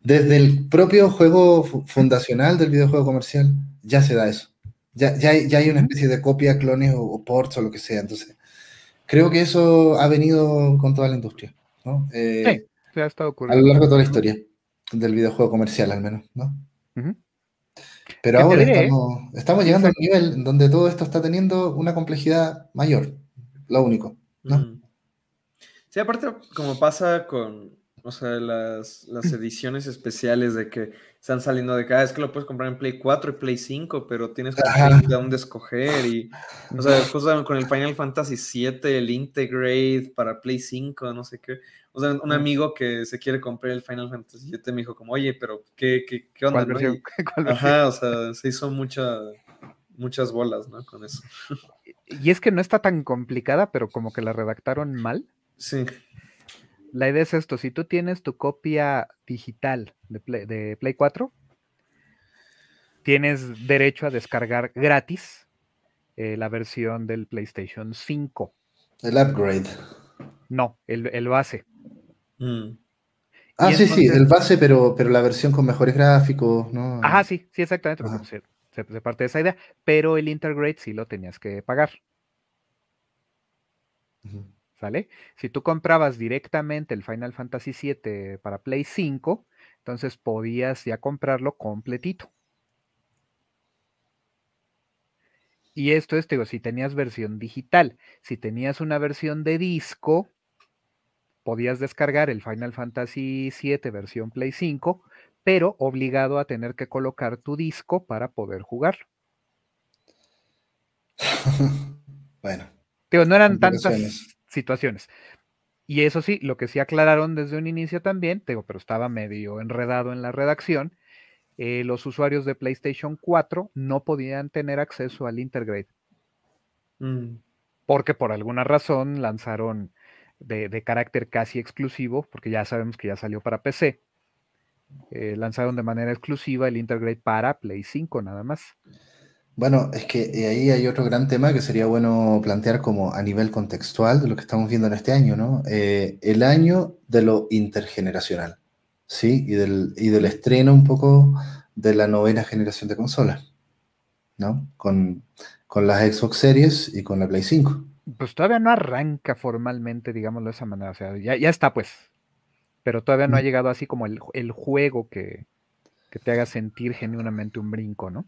Speaker 1: desde el propio juego fundacional del videojuego comercial, ya se da eso. Ya, ya, hay, ya hay una especie de copia, clones o, ports o lo que sea. Entonces, creo que eso ha venido con toda la industria, ¿no?
Speaker 2: Eh, sí, ha estado
Speaker 1: A lo largo de toda la historia del videojuego comercial, al menos, ¿no? Pero ahora estamos, llegando a un nivel donde todo esto está teniendo una complejidad mayor, lo único. ¿no?
Speaker 3: Sí, aparte, como pasa con, o sea, las, las ediciones especiales de que están saliendo de cada vez que lo puedes comprar en Play 4 y Play 5, pero tienes que de dónde escoger. Y, o sea, justo con el Final Fantasy 7, el Integrate para Play 5, no sé qué. O sea, un amigo que se quiere comprar el Final Fantasy 7 me dijo como, oye, pero ¿qué, qué, qué onda? ajá, o sea, se hizo mucha, muchas bolas, ¿no? Con eso.
Speaker 2: Y es que no está tan complicada, pero como que la redactaron mal.
Speaker 3: Sí.
Speaker 2: La idea es esto, si tú tienes tu copia digital de Play, 4, tienes derecho a descargar gratis eh, la versión del PlayStation 5.
Speaker 1: El upgrade.
Speaker 2: No, el, base.
Speaker 1: Mm. Ah, sí, sí, el base, pero, pero la versión con mejores gráficos, ¿no?
Speaker 2: Ajá, sí, sí, exactamente. Se, parte de esa idea. Pero el Integrate sí lo tenías que pagar. ¿Sale? Si tú comprabas directamente el Final Fantasy VII para Play 5, entonces podías ya comprarlo completito. Y esto es, digo, si tenías versión digital, si tenías una versión de disco, podías descargar el Final Fantasy VII versión Play 5, pero obligado a tener que colocar tu disco para poder jugar.
Speaker 1: bueno.
Speaker 2: Digo, no eran tantas situaciones. Y eso sí, lo que sí aclararon desde un inicio también, digo, pero estaba medio enredado en la redacción, eh, los usuarios de PlayStation 4 no podían tener acceso al Intergrade. Mm. Porque por alguna razón lanzaron de, carácter casi exclusivo, porque ya sabemos que ya salió para PC, eh, lanzaron de manera exclusiva el Intergrade para Play 5 nada más.
Speaker 1: Bueno, es que eh, ahí hay otro gran tema que sería bueno plantear como a nivel contextual de lo que estamos viendo en este año, ¿no? Eh, el año de lo intergeneracional, ¿sí? Y del, y del estreno un poco de la novena generación de consolas, ¿no? Con, con las Xbox Series y con la Play 5.
Speaker 2: Pues todavía no arranca formalmente, digámoslo de esa manera, o sea, ya, ya está pues, pero todavía no ha mm. llegado así como el, el juego que, que te haga sentir genuinamente un brinco, ¿no?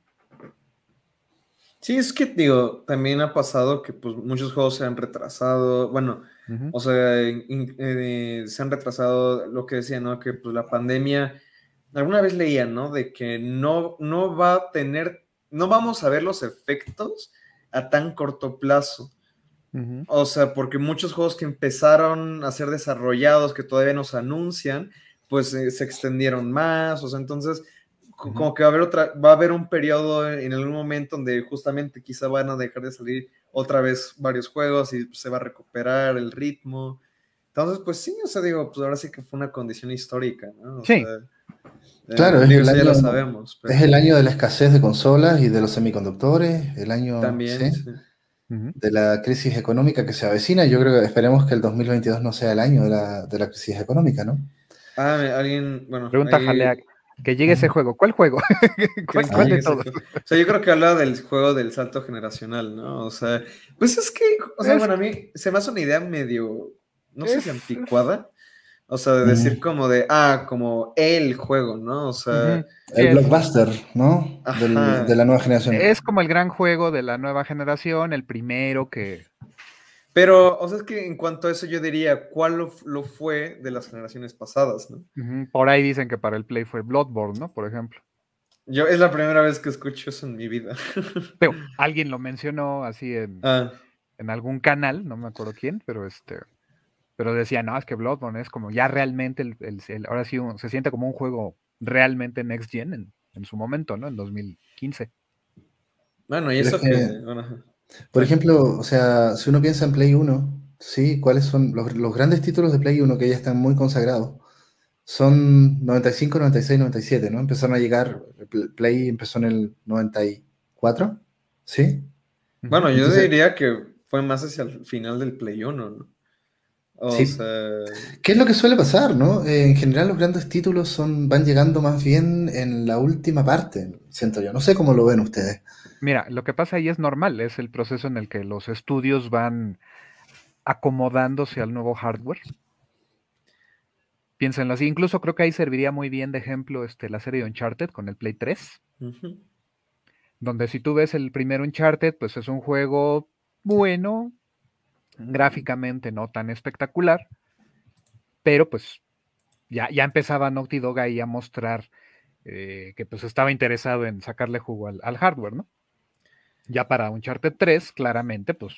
Speaker 3: Sí, es que digo, también ha pasado que pues muchos juegos se han retrasado, bueno, o sea, eh, se han retrasado lo que decía, ¿no? Que pues la pandemia, alguna vez leía, ¿no? De que no, no va a tener, no vamos a ver los efectos a tan corto plazo. O sea, porque muchos juegos que empezaron a ser desarrollados, que todavía nos anuncian, pues eh, se extendieron más, o sea, entonces como que va a haber otra, va a haber un periodo en algún momento donde justamente quizá van a dejar de salir otra vez varios juegos y se va a recuperar el ritmo. Entonces, pues sí, o sea, digo, pues ahora sí que fue una condición histórica, ¿no?
Speaker 2: sí.
Speaker 1: Eh, claro, es, el año, lo sabemos, es el año de la escasez de consolas y de los semiconductores, el año
Speaker 3: También,
Speaker 1: de la crisis económica que se avecina. Yo creo que esperemos que el 2022 no sea el año de la, de la crisis económica, ¿no?
Speaker 3: Ah, alguien, bueno.
Speaker 2: Pregunta ahí... Que llegue ese juego. ¿Cuál juego? ¿Cuál,
Speaker 3: de todos? O sea, yo creo que habla del juego del salto generacional, ¿no? O sea, pues es que, o sea, bueno, a mí se me hace una idea medio, no sé si anticuada. O sea, de decir como de, ah, como el juego, ¿no? O sea.
Speaker 1: El blockbuster, ¿no? de la nueva generación.
Speaker 2: Es como el gran juego de la nueva generación, el primero que
Speaker 3: pero, o sea, es que en cuanto a eso yo diría, ¿cuál lo, fue de las generaciones pasadas, no?
Speaker 2: Por ahí dicen que para el Play fue Bloodborne, ¿no? Por ejemplo.
Speaker 3: Yo es la primera vez que escucho eso en mi vida.
Speaker 2: Pero alguien lo mencionó así en, ah. en algún canal, no me acuerdo quién, pero este, pero decía, no, es que Bloodborne es como ya realmente, el, ahora sí se siente como un juego realmente next gen en, en su momento, ¿no? En 2015.
Speaker 3: Bueno, y eso que,
Speaker 1: por ejemplo, o sea, si uno piensa en Play 1, ¿sí? ¿Cuáles son los, grandes títulos de Play 1 que ya están muy consagrados? Son 95, 96, 97, ¿no? Empezaron a llegar, Play empezó en el 94, ¿sí?
Speaker 3: Bueno, yo diría que fue más hacia el final del Play 1, ¿no?
Speaker 1: O sea... ¿Qué es lo que suele pasar, no? Eh, en general los grandes títulos son, van llegando más bien en la última parte, siento yo. No sé cómo lo ven ustedes.
Speaker 2: Mira, lo que pasa ahí es normal, es el proceso en el que los estudios van acomodándose al nuevo hardware. Piénsenlo así, incluso creo que ahí serviría muy bien de ejemplo este, la serie de Uncharted con el Play 3. Donde si tú ves el primer Uncharted, pues es un juego bueno, gráficamente no tan espectacular, pero pues ya, ya empezaba Naughty Dog ahí a mostrar eh, que pues estaba interesado en sacarle jugo al, al, hardware, ¿no? Ya para Uncharted 3, claramente, pues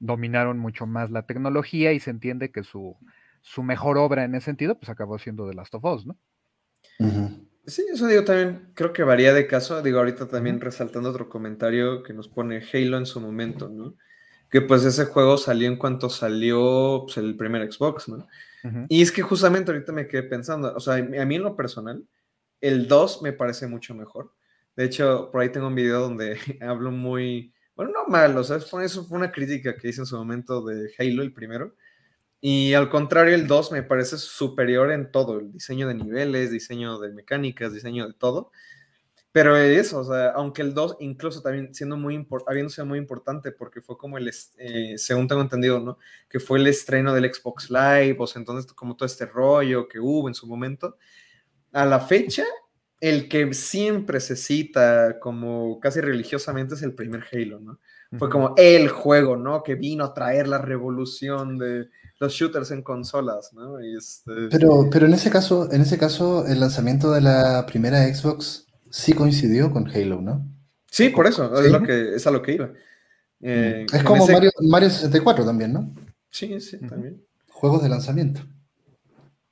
Speaker 2: dominaron mucho más la tecnología y se entiende que su, su mejor obra en ese sentido, pues acabó siendo The Last of Us, ¿no?
Speaker 3: Sí, eso digo también, creo que varía de caso. Digo, ahorita también resaltando otro comentario que nos pone Halo en su momento, ¿no? Que pues ese juego salió en cuanto salió pues, el primer Xbox, ¿no? Y es que justamente ahorita me quedé pensando, o sea, a mí en lo personal, el 2 me parece mucho mejor. De hecho, por ahí tengo un video donde hablo muy, bueno, no mal, o sea, eso fue una crítica que hice en su momento de Halo, el primero. Y al contrario, el 2 me parece superior en todo, el diseño de niveles, diseño de mecánicas, diseño de todo. Pero eso, o sea, aunque el 2 incluso también siendo muy habiendo sido muy importante porque fue como el, eh, según tengo entendido, ¿no? Que fue el estreno del Xbox Live, o sea, entonces como todo este rollo que hubo en su momento. A la fecha, el que siempre se cita como casi religiosamente es el primer Halo, ¿no? Fue como el juego, ¿no? Que vino a traer la revolución de los shooters en consolas, ¿no? Este
Speaker 1: pero, pero en ese caso, en ese caso, el lanzamiento de la primera Xbox sí coincidió con Halo, ¿no?
Speaker 3: Sí, por eso, es, lo que, es a lo que iba.
Speaker 1: Eh, es como Mario, Mario 64 también, ¿no?
Speaker 3: Sí, sí, también.
Speaker 1: Juegos de lanzamiento.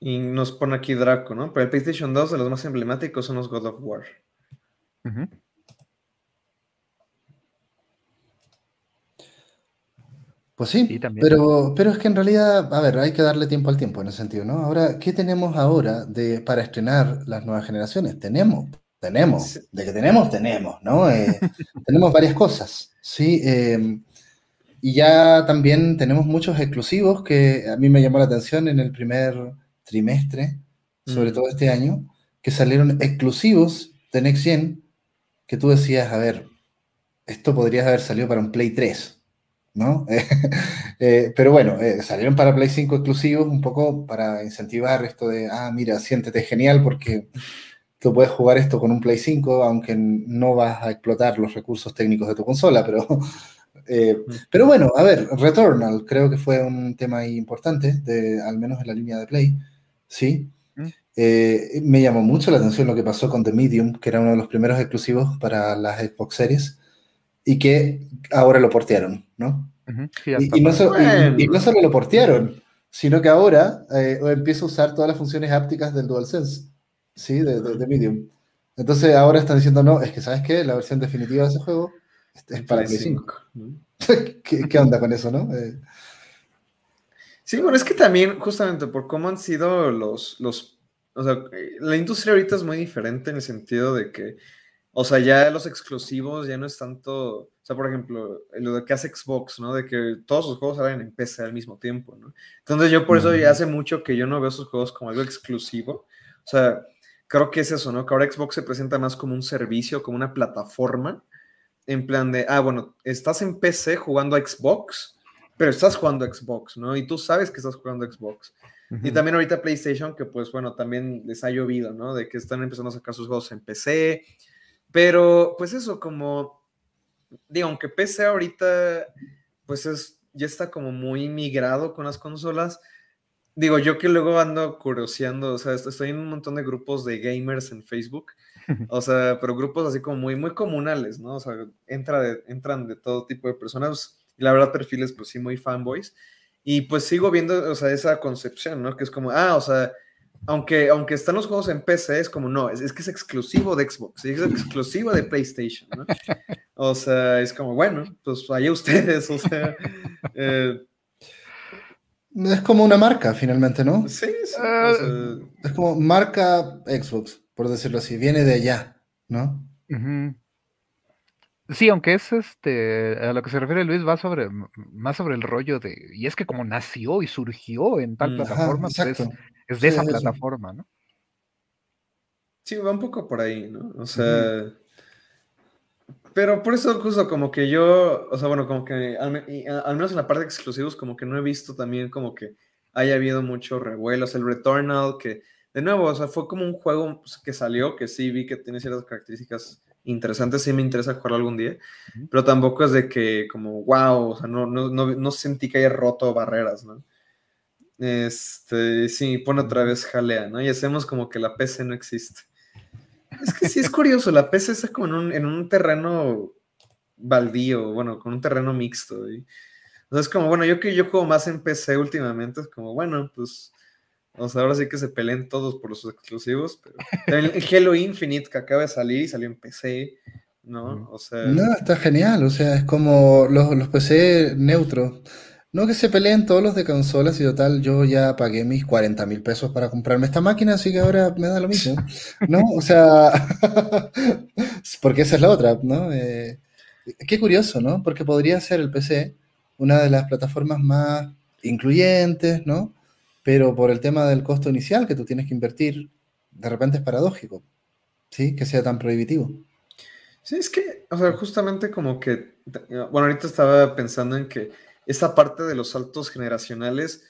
Speaker 3: Y nos pone aquí Draco, ¿no? Pero el PlayStation 2 de los más emblemáticos son los God of War.
Speaker 1: Pues sí, pero, pero es que en realidad, a ver, hay que darle tiempo al tiempo en ese sentido, ¿no? Ahora, ¿qué tenemos ahora de, para estrenar las nuevas generaciones? Tenemos, tenemos, de que tenemos, tenemos, ¿no? Eh, tenemos varias cosas, ¿sí? Em, y ya también tenemos muchos exclusivos que a mí me llamó la atención en el primer trimestre, sobre mm. todo este año, que salieron exclusivos de Next Gen, que tú decías, a ver, esto podría haber salido para un Play 3, ¿no? Eh, pero bueno, eh, salieron para Play 5 exclusivos un poco para incentivar esto de, ah, mira, siéntete genial porque tú puedes jugar esto con un Play 5, aunque no vas a explotar los recursos técnicos de tu consola, pero, eh, pero bueno, a ver, Returnal creo que fue un tema importante, de, al menos en la línea de Play, ¿sí? me llamó mucho la atención lo que pasó con The Medium, que era uno de los primeros exclusivos para las Xbox Series y que ahora lo portearon, ¿no? y, no solo lo portearon, sino que ahora eh, empieza a usar todas las funciones ápticas del DualSense, ¿sí? De, de, Medium. Entonces ahora están diciendo, no, es que ¿sabes qué? La versión definitiva de ese juego es para Play 5. ¿Qué, onda con eso, no? Eh,
Speaker 3: sí, bueno, es que también, justamente por cómo han sido los, los, o sea, la industria ahorita es muy diferente en el sentido de que o sea, ya los exclusivos ya no es tanto, o sea, por ejemplo, lo de que hace Xbox, ¿no? De que todos sus juegos salen en PC al mismo tiempo, ¿no? Entonces yo por eso ya hace mucho que yo no veo esos juegos como algo exclusivo. O sea, creo que es eso, ¿no? Que ahora Xbox se presenta más como un servicio, como una plataforma, en plan de, ah, bueno, estás en PC jugando a Xbox, pero estás jugando Xbox, ¿no? Y tú sabes que estás jugando Xbox. Y también ahorita PlayStation, que pues bueno, también les ha llovido, ¿no? De que están empezando a sacar sus juegos en PC, pero, pues eso, como, digo, aunque PC ahorita, pues es, ya está como muy migrado con las consolas. Digo, yo que luego ando curioseando, o sea, estoy en un montón de grupos de gamers en Facebook, o sea, pero grupos así como muy, muy comunales, ¿no? O sea, entra de, entran de todo tipo de personas, y la verdad perfiles, pues sí, muy fanboys. Y pues sigo viendo, o sea, esa concepción, ¿no? Que es como, ah, o sea, aunque, aunque están los juegos en PC, es como no, es, que es exclusivo de Xbox, es exclusivo de PlayStation, ¿no? O sea, es como, bueno, pues allá ustedes, o sea. Eh,
Speaker 1: es como una marca, finalmente, ¿no?
Speaker 3: Sí, sí.
Speaker 1: Ah, es como marca Xbox, por decirlo así, viene de allá, ¿no?
Speaker 2: Sí, aunque es este, a lo que se refiere Luis, va sobre, más sobre el rollo de, y es que como nació y surgió en tal plataforma, pues es, de esa plataforma, ¿no?
Speaker 3: Sí, va un poco por ahí, ¿no? O sea, pero por eso justo como que yo, o sea, bueno, como que al, menos en la parte de exclusivos, como que no he visto también como que haya habido mucho revuelo, o sea, el Returnal, que de nuevo, o sea, fue como un juego pues, que salió, que sí vi que tiene ciertas características interesantes, sí me interesa jugar algún día, pero tampoco es de que como, wow, o sea, no, no, no, no sentí que haya roto barreras, ¿no? Este, sí, pone otra vez jalea, ¿no? Y hacemos como que la PC no existe. Es que sí es curioso, la PC está como en un, en un terreno baldío, bueno, con un terreno mixto. Y, entonces, como, bueno, yo que yo juego más en PC últimamente, es como, bueno, pues, o sea, ahora sí que se peleen todos por los exclusivos, pero el Halo Infinite que acaba de salir y salió en PC, ¿no? O sea...
Speaker 1: No, está genial, o sea, es como los, los PC neutros. No que se peleen todos los de consolas y total, yo ya pagué mis 40 mil pesos para comprarme esta máquina, así que ahora me da lo mismo, ¿no? O sea, porque esa es la otra, ¿no? Eh, qué curioso, ¿no? Porque podría ser el PC una de las plataformas más incluyentes, ¿no? Pero por el tema del costo inicial que tú tienes que invertir, de repente es paradójico, ¿sí? Que sea tan prohibitivo.
Speaker 3: Sí, es que, o sea, justamente como que, bueno, ahorita estaba pensando en que esta parte de los saltos generacionales,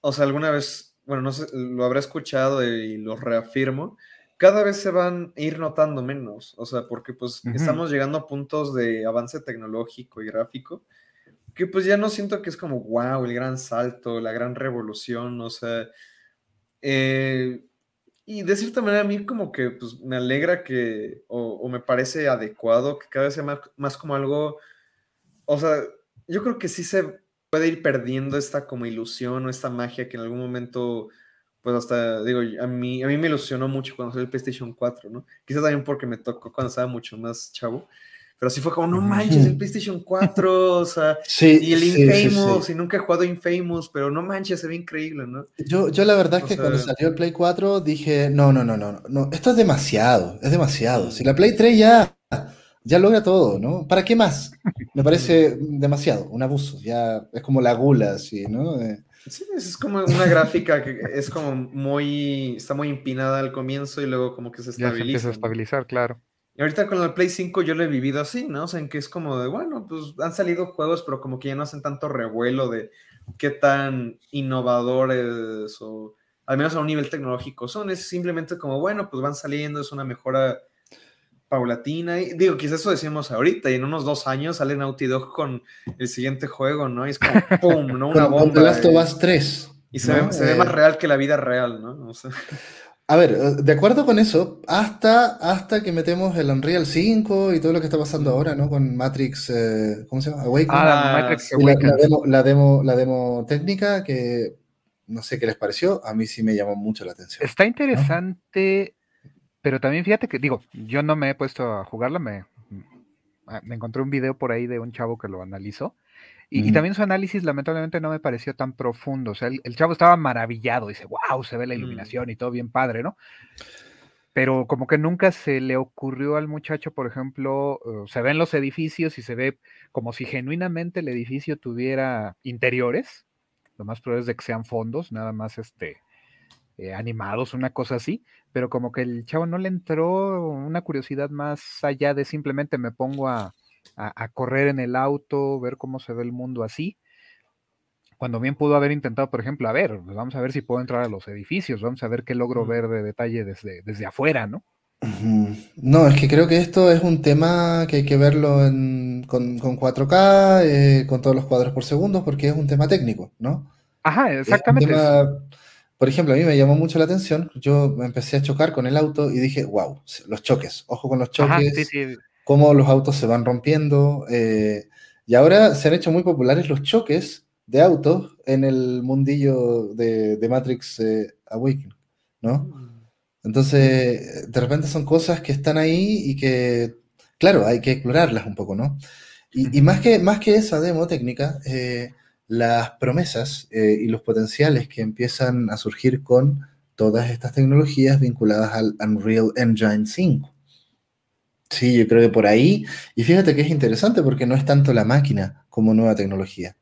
Speaker 3: o sea, alguna vez, bueno, no sé, lo habré escuchado y lo reafirmo, cada vez se van a ir notando menos, o sea, porque pues estamos llegando a puntos de avance tecnológico y gráfico que pues ya no siento que es como, wow, el gran salto, la gran revolución, o sea, eh, y de cierta manera a mí como que pues me alegra que, o, me parece adecuado que cada vez sea más, más como algo, o sea, yo creo que sí se puede ir perdiendo esta como ilusión o esta magia que en algún momento, pues hasta, digo, a mí, a mí me ilusionó mucho cuando salió el PlayStation 4, ¿no? Quizá también porque me tocó cuando estaba mucho más chavo. Pero sí fue como, no manches, el PlayStation 4, o sea, y el Infamous, y nunca he jugado Infamous, pero no manches, se ve increíble, ¿no?
Speaker 1: Yo, yo la verdad es que cuando salió el Play 4 dije, no, no, no, no, no, esto es demasiado, es demasiado. Si la Play 3 ya ya logra todo, ¿no? ¿Para qué más? Me parece demasiado, un abuso, ya es como la gula, así, ¿no? Eh,
Speaker 3: sí, es como una gráfica que es como muy, está muy empinada al comienzo y luego como que se estabiliza. Ya se empieza
Speaker 2: a estabilizar, claro.
Speaker 3: Y ahorita con el Play 5 yo lo he vivido así, ¿no? O sea, en que es como de, bueno, pues han salido juegos, pero como que ya no hacen tanto revuelo de qué tan innovadores o al menos a un nivel tecnológico son. Es simplemente como, bueno, pues van saliendo, es una mejora paulatina. Y, digo, quizás eso decimos ahorita, y en unos dos años sale Naughty Dog con el siguiente juego, ¿no? Y es como, ¡pum! ¿no? Una bomba.
Speaker 1: The Last of Us 3.
Speaker 3: Y se, ve, se ve, más eh, real que la vida real, ¿no?
Speaker 1: A ver, eh, de acuerdo con eso, hasta, hasta que metemos el Unreal 5 y todo lo que está pasando ahora, ¿no? Con Matrix, eh, ¿cómo se llama? Awakening. Ah, Matrix Awakening. La, demo, la, demo, técnica que no sé qué les pareció, a mí sí me llamó mucho la atención.
Speaker 2: Está interesante pero también fíjate que, digo, yo no me he puesto a jugarla, me, me encontré un video por ahí de un chavo que lo analizó. Y, también su análisis lamentablemente no me pareció tan profundo. O sea, el, chavo estaba maravillado, dice, wow, se ve la mm. iluminación y todo bien padre, ¿no? Pero como que nunca se le ocurrió al muchacho, por ejemplo, uh, se ven los edificios y se ve como si genuinamente el edificio tuviera interiores. Lo más probable es de que sean fondos, nada más este, eh, animados, una cosa así, pero como que el chavo no le entró una curiosidad más allá de simplemente me pongo a, correr en el auto, ver cómo se ve el mundo así, cuando bien pudo haber intentado, por ejemplo, a ver, pues vamos a ver si puedo entrar a los edificios, vamos a ver qué logro ver de detalle desde, desde afuera, ¿no?
Speaker 1: No, es que creo que esto es un tema que hay que verlo con, 4K, eh, con todos los cuadros por segundo, porque es un tema técnico, ¿no?
Speaker 2: Ajá, exactamente.
Speaker 1: Por ejemplo, a mí me llamó mucho la atención, yo me empecé a chocar con el auto y dije, wow, los choques, ojo con los choques, cómo los autos se van rompiendo. Eh, y ahora se han hecho muy populares los choques de autos en el mundillo de, Matrix eh, Awakening, ¿no? Mm. Entonces, de repente son cosas que están ahí y que, claro, hay que explorarlas un poco, ¿no? Y, más, que, más que esa demo técnica, eh, las promesas eh, y los potenciales que empiezan a surgir con todas estas tecnologías vinculadas al Unreal Engine 5. Sí, yo creo que por ahí, y fíjate que es interesante porque no es tanto la máquina como nueva tecnología,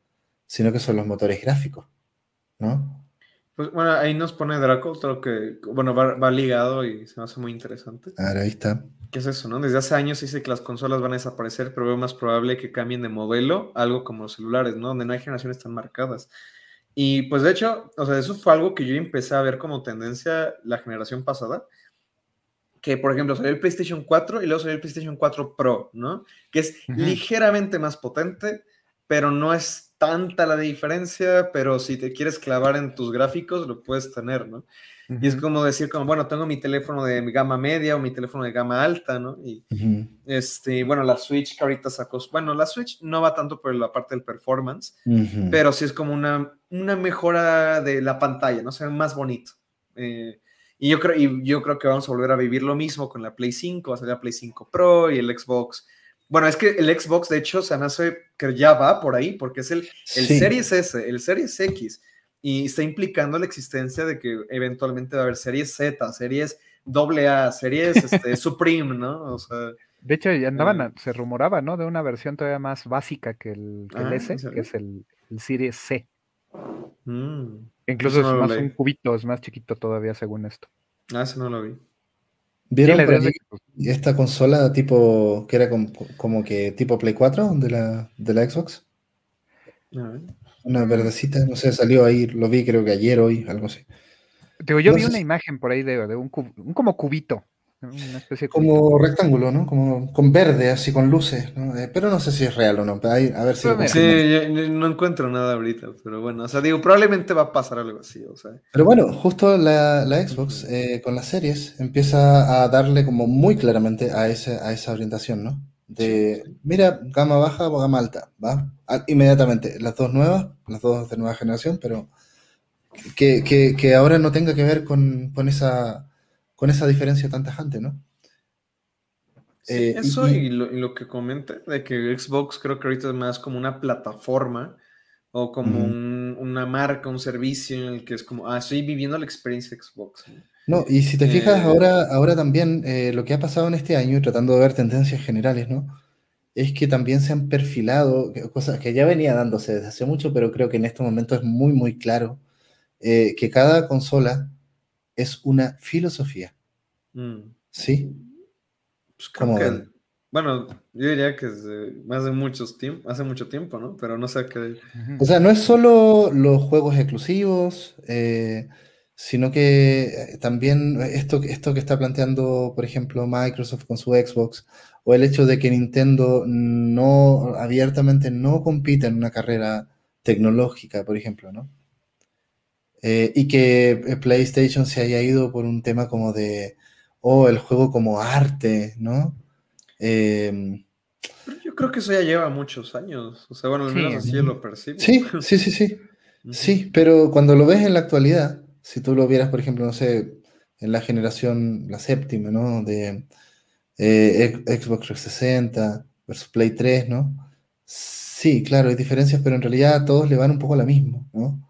Speaker 1: sino que son los motores gráficos, ¿no?
Speaker 3: Pues bueno, ahí nos pone Draco, todo que, bueno, va, va ligado y se me hace muy interesante.
Speaker 1: Ahora ahí está.
Speaker 3: ¿Qué es eso, no? Desde hace años dice que las consolas van a desaparecer, pero veo más probable que cambien de modelo, algo como los celulares, ¿no? Donde no hay generaciones tan marcadas. Y pues de hecho, o sea, eso fue algo que yo empecé a ver como tendencia la generación pasada. Que por ejemplo salió el PlayStation 4 y luego salió el PlayStation 4 Pro, ¿no? Que es ligeramente más potente, pero no es tanta la diferencia, pero si te quieres clavar en tus gráficos, lo puedes tener, ¿no? Y es como decir, como, bueno, tengo mi teléfono de gama media o mi teléfono de gama alta, ¿no? Y, este, bueno, la Switch que ahorita sacó, bueno, la Switch no va tanto por la parte del performance, pero sí es como una, una mejora de la pantalla, ¿no? O sea, más bonito. Eh, y yo, creo, y yo creo que vamos a volver a vivir lo mismo con la Play 5, va a salir la Play 5 Pro y el Xbox. Bueno, es que el Xbox, de hecho, se hace que ya va por ahí, porque es el, el Series S, el Series X y está implicando la existencia de que eventualmente va a haber series Z, series AA, series este, Supreme, ¿no? O sea,
Speaker 2: de hecho, ya andaban, eh, se rumoraba, ¿no? De una versión todavía más básica que el, ah, S, que es el, el Series C. Mm, Incluso es más un cubito, es más chiquito todavía según esto.
Speaker 3: Ah, ese no lo vi.
Speaker 1: ¿Vieron esta consola tipo que era como, que tipo Play 4 de la, de la Xbox? A ver. Una verdecita, no sé, salió ahí, lo vi creo que ayer, hoy, algo así.
Speaker 2: Digo, yo vi una imagen por ahí de, un, un, como cubito. Una
Speaker 1: especie como rectángulo, ¿no? Como con verde, así con luces, ¿no? Eh, pero no sé si es real o no. a ver si.
Speaker 3: Sí, no encuentro nada ahorita, pero bueno, o sea, digo, probablemente va a pasar algo así, o sea.
Speaker 1: Pero bueno, justo la, la Xbox eh, con las series empieza a darle como muy claramente a, ese, a esa orientación, ¿no? de, mira, gama baja o gama alta, ¿va? Inmediatamente, las dos nuevas, las dos de nueva generación, pero que, que, ahora no tenga que ver con, con, esa, con esa diferencia tan tajante, ¿no?
Speaker 3: Eh, eso y, lo, que comenta, de que Xbox creo que ahorita es más como una plataforma o como una marca, un servicio en el que es como, ah, estoy viviendo la experiencia Xbox.
Speaker 1: No, y si te fijas eh, ahora, ahora también eh, lo que ha pasado en este año, tratando de ver tendencias generales, ¿no? Es que también se han perfilado, cosas que ya venía dándose desde hace mucho, pero creo que en este momento es muy, muy claro, que cada consola es una filosofía. Mm. ¿Sí?
Speaker 3: Pues bueno, yo diría que es más de muchos tiempo, hace mucho tiempo, ¿no? Pero no sé qué.
Speaker 1: O sea, no es solo los juegos exclusivos, sino que eh, también esto, esto que está planteando, por ejemplo, Microsoft con su Xbox, o el hecho de que Nintendo no abiertamente no compite en una carrera tecnológica, por ejemplo, ¿no? Eh, y que eh, PlayStation se haya ido por un tema como de, oh, el juego como arte, ¿no?
Speaker 3: Em, yo creo que eso ya lleva muchos años, o sea, bueno, al menos así yo lo percibo.
Speaker 1: Sí, sí, sí, sí. Sí, pero cuando lo ves en la actualidad, si tú lo vieras, por ejemplo, no sé, en la generación, la séptima, ¿no? De eh, Xbox 360 versus Play 3, ¿no? Sí, claro, hay diferencias, pero en realidad todos le van un poco a la misma, ¿no?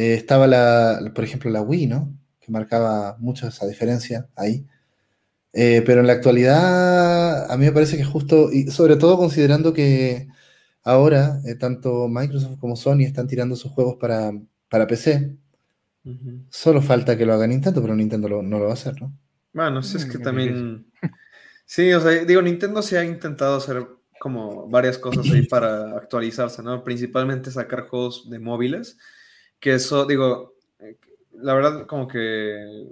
Speaker 1: Eh, estaba, la, por ejemplo, la Wii, ¿no? Que marcaba mucho esa diferencia ahí. Eh, pero en la actualidad, a mí me parece que justo, y sobre todo considerando que ahora tanto Microsoft como Sony están tirando sus juegos para, para PC, Solo falta que lo haga Nintendo, pero Nintendo no lo va a hacer, ¿no?
Speaker 3: Bueno, es que también. Sí, o sea, digo, Nintendo sí ha intentado hacer como varias cosas ahí para actualizarse, ¿no? Principalmente sacar juegos de móviles, que eso, digo, eh, la verdad, como que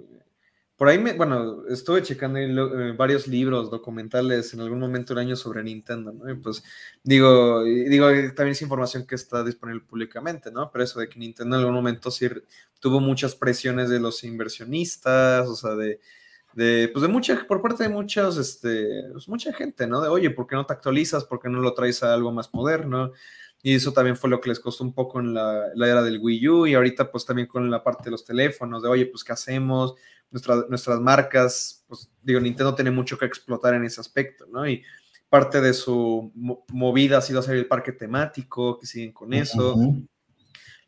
Speaker 3: por ahí, me, bueno, estuve checando eh, varios libros, documentales en algún momento del año sobre Nintendo, ¿no? Y pues digo, digo, también es información que está disponible públicamente, ¿no? Pero eso de que Nintendo en algún momento tuvo muchas presiones de los inversionistas, o sea, de, de pues de mucha, por parte de muchos, este, pues mucha gente, ¿no? De, oye, ¿por qué no te actualizas? ¿Por qué no lo traes a algo más moderno? Y eso también fue lo que les costó un poco en la, la era del Wii U y ahorita pues también con la parte de los teléfonos, de, oye, pues, ¿qué hacemos? nuestras marcas, pues digo, Nintendo tiene mucho que explotar en ese aspecto, ¿no? Y parte de su movida ha sido hacer el parque temático, que siguen con eso.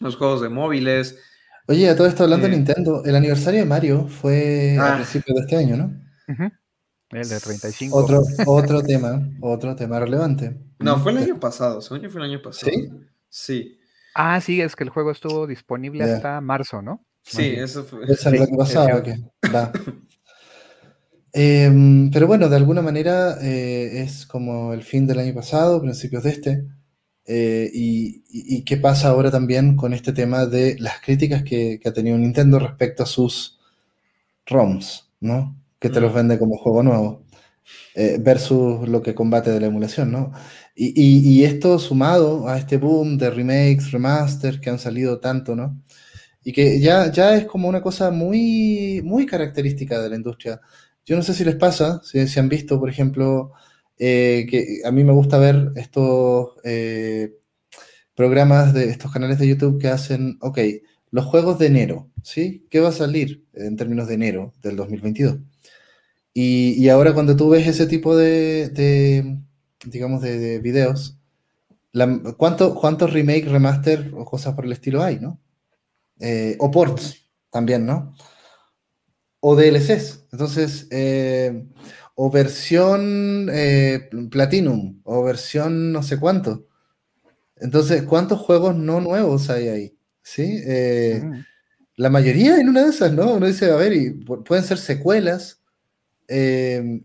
Speaker 3: los, juegos de móviles.
Speaker 1: Oye, a todo esto hablando de eh, Nintendo, el aniversario de Mario fue a ah. principios de este año, ¿no?
Speaker 2: El de 35.
Speaker 1: Otro, otro tema, otro tema relevante.
Speaker 3: No, fue el año pasado, según yo fue el año pasado.
Speaker 1: ¿Sí?
Speaker 3: Sí.
Speaker 2: Ah, sí, es que el juego estuvo disponible hasta marzo, ¿no?
Speaker 3: Sí, eso fue.
Speaker 1: Es lo que pasaba. Em, pero bueno, de alguna manera eh, es como el fin del año pasado, principios de este. Eh, y, qué pasa ahora también con este tema de las críticas que, ha tenido Nintendo respecto a sus ROMs, ¿no? Que te los mm. vende como juego nuevo, eh, versus lo que combate de la emulación, ¿no? Y, esto sumado a este boom de remakes, remasters que han salido tanto, ¿no? Y que ya, ya es como una cosa muy, muy característica de la industria. Yo no sé si les pasa, si, si han visto, por ejemplo, eh, que a mí me gusta ver estos eh, programas de estos canales de YouTube que hacen, ok, los juegos de enero, ¿sí? ¿Qué va a salir en términos de enero del 2022? Y, y ahora cuando tú ves ese tipo de, digamos, de, videos, ¿cuántos remake, remaster o cosas por el estilo hay, no? Eh, o ports también, ¿no? O DLCs. Entonces, o versión eh, Platinum, o versión no sé cuánto. Entonces, ¿cuántos juegos no nuevos hay ahí? ¿Sí? Eh, la mayoría en una de esas, ¿no? Uno dice, a ver, y pueden ser secuelas. Eh,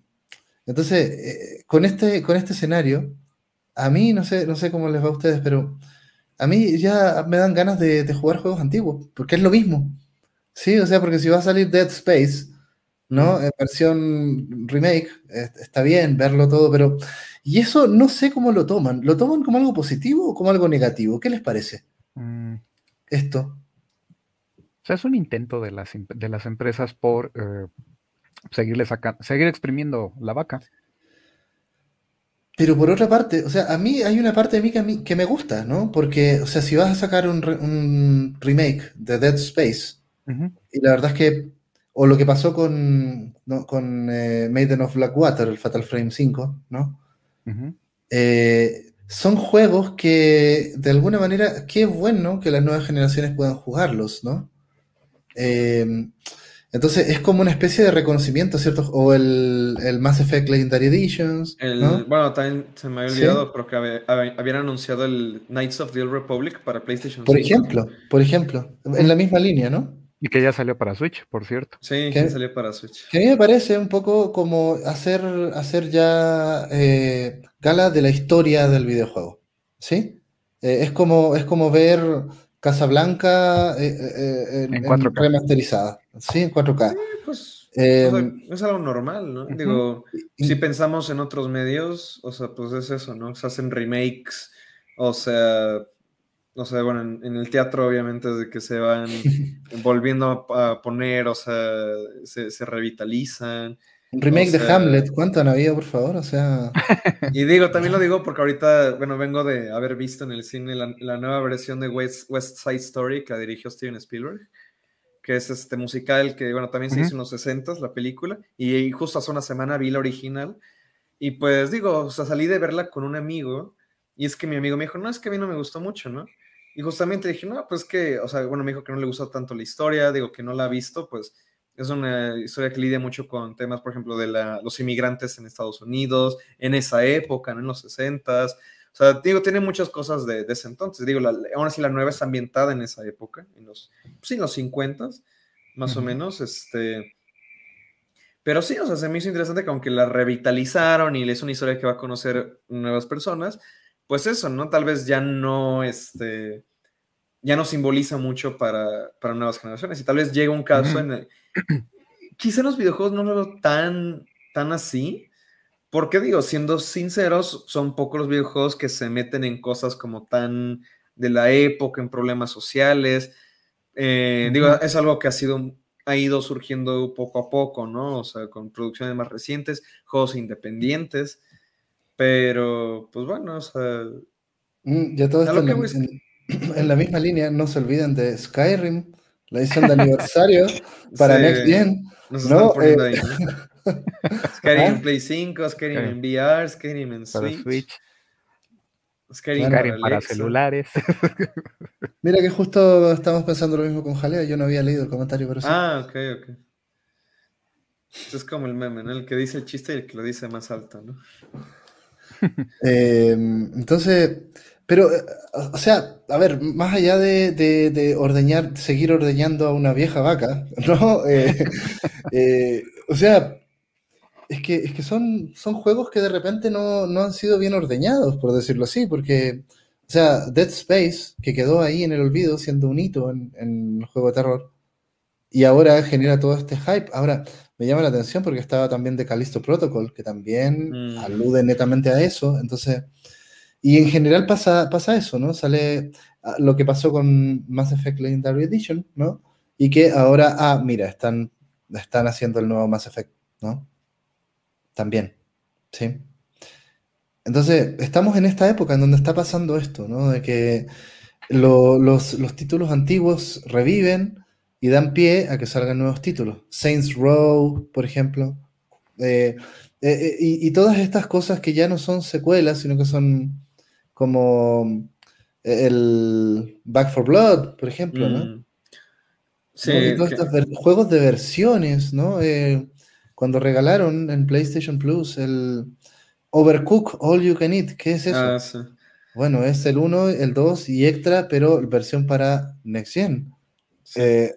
Speaker 1: entonces, con, este, con este escenario, a mí, no sé, no sé cómo les va a ustedes, pero a mí ya me dan ganas de, de jugar juegos antiguos, porque es lo mismo. Sí, o sea, porque si va a salir Dead Space, ¿no? En versión remake, está bien verlo todo, pero... Y eso no sé cómo lo toman. ¿Lo toman como algo positivo o como algo negativo? ¿Qué les parece? Mm. Esto.
Speaker 2: O sea, es un intento de las, de las empresas por eh, seguirle seguir exprimiendo la vaca.
Speaker 1: Pero por otra parte, o sea, a mí hay una parte de mí que, a mí, que me gusta, ¿no? Porque, o sea, si vas a sacar un, remake de Dead Space, y la verdad es que o lo que pasó con, con eh, Maiden of Blackwater, el Fatal Frame 5, ¿no? Eh, son juegos que, de alguna manera, qué bueno que las nuevas generaciones puedan jugarlos, ¿no? Eh, entonces es como una especie de reconocimiento, ¿cierto? O el, el Mass Effect Legendary Editions.
Speaker 3: Bueno, también se me había olvidado, pero que habían anunciado el Knights of the Old Republic para PlayStation
Speaker 1: Por ejemplo, por ejemplo, en la misma línea, ¿no?
Speaker 2: Y que ya salió para Switch, por cierto.
Speaker 3: Sí, que salió para Switch.
Speaker 1: Que a mí me parece un poco como hacer, hacer ya eh, gala de la historia del videojuego. ¿Sí? Eh, es, como, es como ver Casablanca eh, en, 4K. remasterizada. Sí, en 4K. Sí,
Speaker 3: pues, es algo normal, ¿no? Digo, si pensamos en otros medios, o sea, pues es eso, ¿no? Se hacen remakes, o sea, o sea, bueno, en, el teatro obviamente de que se van volviendo a, poner, o sea, se, revitalizan.
Speaker 1: Remake de Hamlet, ¿cuánto han habido, por favor? O sea...
Speaker 3: Y digo, también lo digo porque ahorita, bueno, vengo de haber visto en el cine la, nueva versión de West, West, Side Story que dirigió Steven Spielberg, que es este musical que, bueno, también se hizo en los 60 la película, y justo hace una semana vi la original, y pues digo, o sea, salí de verla con un amigo, y es que mi amigo me dijo, no, es que a mí no me gustó mucho, ¿no? Y justamente dije, no, pues que, o sea, bueno, me dijo que no le gustó tanto la historia, digo que no la ha visto, pues es una historia que lidia mucho con temas, por ejemplo, de la, los inmigrantes en Estados Unidos, en esa época, ¿no? en los 60 O sea, digo, tiene muchas cosas de, ese entonces. Digo, la, aún así la nueva está ambientada en esa época, en los, pues, en los 50 más o menos, este... Pero sí, o sea, se me hizo interesante que aunque la revitalizaron y es una historia que va a conocer nuevas personas, pues eso, ¿no? Tal vez ya no, este, ya no simboliza mucho para, nuevas generaciones. Y tal vez llega un caso en el... Quizá los videojuegos no lo veo tan, tan así, porque digo, siendo sinceros, son pocos los videojuegos que se meten en cosas como tan de la época, en problemas sociales. Eh, digo, es algo que ha sido ha ido surgiendo poco a poco, ¿no? O sea, con producciones más recientes, juegos independientes. Pero, pues bueno, o sea.
Speaker 1: Mm, ya todo esto en, la misma línea, no se olviden de Skyrim, la edición de aniversario para Next Gen. ¿no?
Speaker 3: Eh, Skyrim en ¿Ah? Play 5, Skyrim en VR, Skyrim en Switch.
Speaker 2: Skyrim, para, celulares.
Speaker 1: Mira que justo estamos pensando lo mismo con Jalea, yo no había leído el comentario, pero sí.
Speaker 3: Ah, ok, ok. Es como el meme, ¿no? El que dice el chiste y el que lo dice más alto, ¿no?
Speaker 1: Eh, entonces, pero, eh, o sea, a ver, más allá de, ordeñar, seguir ordeñando a una vieja vaca, ¿no? Eh, o sea, es que, es que son, son juegos que de repente no, han sido bien ordeñados, por decirlo así, porque, o sea, Dead Space, que quedó ahí en el olvido siendo un hito en, el juego de terror, y ahora genera todo este hype. Ahora, me llama la atención porque estaba también de Callisto Protocol, que también mm. alude netamente a eso. Entonces, y en general pasa, pasa eso, ¿no? Sale ah, lo que pasó con Mass Effect Legendary Edition, ¿no? Y que ahora, ah, mira, están, están haciendo el nuevo Mass Effect, ¿no? También, ¿sí? Entonces, estamos en esta época en donde está pasando esto, ¿no? De que los, títulos antiguos reviven y dan pie a que salgan nuevos títulos. Saints Row, por ejemplo. Eh, eh, eh, y, todas estas cosas que ya no son secuelas, sino que son como el Back for Blood, por ejemplo, ¿no? Mm. Sí, juegos de versiones, ¿no? cuando regalaron en PlayStation Plus el Overcook All You Can Eat, ¿qué es eso? Ah, bueno, es el 1, el 2 y extra, pero versión para Next Gen.
Speaker 3: Eh,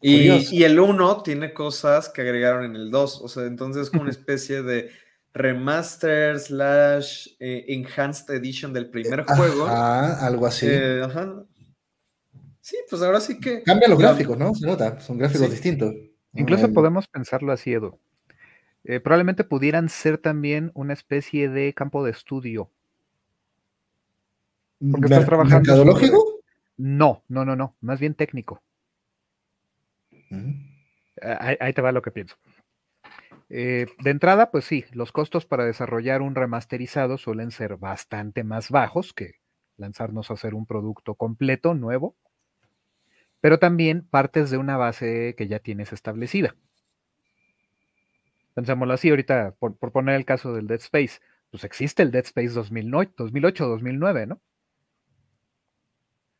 Speaker 3: y, el 1 tiene cosas que agregaron en el 2, o sea, entonces es como una especie de remaster slash eh, enhanced edition del primer eh, juego.
Speaker 1: Ah, algo así.
Speaker 3: Sí, pues ahora sí que...
Speaker 1: Cambia los gráficos, ¿no? Se nota, son gráficos distintos.
Speaker 2: Incluso podemos pensarlo así, Edu. Eh, probablemente pudieran ser también una especie de campo de estudio.
Speaker 1: Porque estás trabajando. ¿Mercadológico?
Speaker 2: No, no, no, no. Más bien técnico. Mm. Ahí, te va lo que pienso. Eh, de entrada, pues sí, los costos para desarrollar un remasterizado suelen ser bastante más bajos que lanzarnos a hacer un producto completo, nuevo, pero también partes de una base que ya tienes establecida. Pensémoslo así, ahorita, por, poner el caso del Dead Space, pues existe el Dead Space 2008, 2009, ¿no?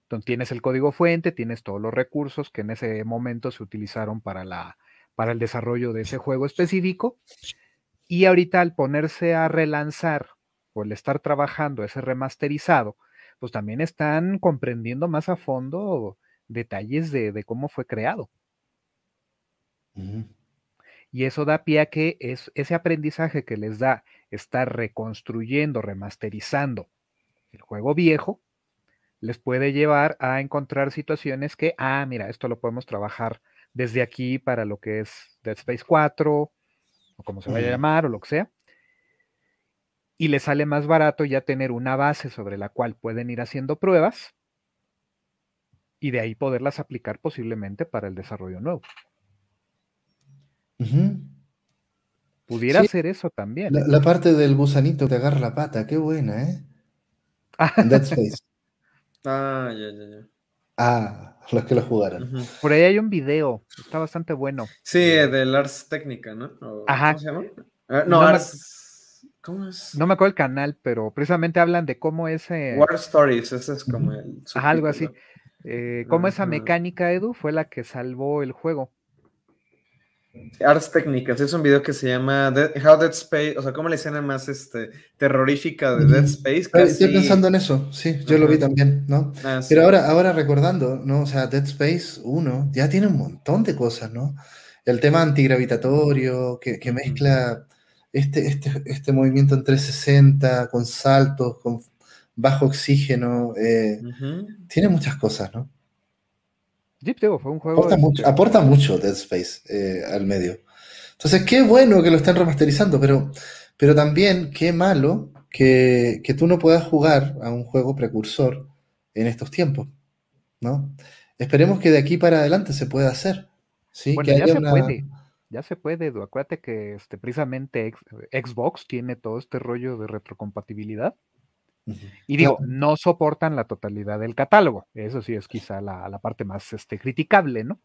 Speaker 2: Entonces tienes el código fuente, tienes todos los recursos que en ese momento se utilizaron para, la, para el desarrollo de ese juego específico. Y ahorita al ponerse a relanzar o el estar trabajando ese remasterizado, pues también están comprendiendo más a fondo detalles de, cómo fue creado. Y eso da pie a que es, ese aprendizaje que les da estar reconstruyendo, remasterizando el juego viejo, les puede llevar a encontrar situaciones que, ah, mira, esto lo podemos trabajar desde aquí para lo que es Dead Space 4, o como se vaya a llamar, o lo que sea. Y les sale más barato ya tener una base sobre la cual pueden ir haciendo pruebas y de ahí poderlas aplicar posiblemente para el desarrollo nuevo. Pudiera ser eso también.
Speaker 1: ¿eh? La, parte del gusanito te agarra la pata, qué buena, ¿eh? Dead Space.
Speaker 3: Ah, ya, ya, ya.
Speaker 1: Ah, los que lo jugaron.
Speaker 2: Por ahí hay un video, está bastante bueno.
Speaker 3: Sí, del Ars Técnica, ¿no?
Speaker 2: Ajá.
Speaker 3: ¿Cómo se llama? Ah, no, Ars. ¿Cómo es?
Speaker 2: No me acuerdo el canal, pero precisamente hablan de cómo ese.
Speaker 3: War Stories, ese es como el.
Speaker 2: algo así. Eh, cómo esa mecánica, Edu, fue la que salvó el juego.
Speaker 3: Arts Técnicas, es un video que se llama How Dead Space, o sea, cómo la escena más este, terrorífica de Dead Space.
Speaker 1: Estoy pensando en eso, sí, yo lo vi también, ¿no? Ah, Pero ahora, ahora recordando, ¿no? O sea, Dead Space 1 ya tiene un montón de cosas, ¿no? El tema antigravitatorio, que, que mezcla este, este, este movimiento en 360, con saltos, con bajo oxígeno, eh, tiene muchas cosas, ¿no?
Speaker 2: Fue un juego.
Speaker 1: Aporta, mucho, Dead Space eh, al medio. Entonces, qué bueno que lo estén remasterizando, pero, pero también qué malo que, tú no puedas jugar a un juego precursor en estos tiempos, ¿no? Esperemos que de aquí para adelante se pueda hacer. ¿sí?
Speaker 2: Bueno, ya se puede. Ya se puede, Acuérdate que este, precisamente Xbox tiene todo este rollo de retrocompatibilidad. Y digo, no soportan la totalidad del catálogo. Eso sí es quizá la, parte más este, criticable, ¿no?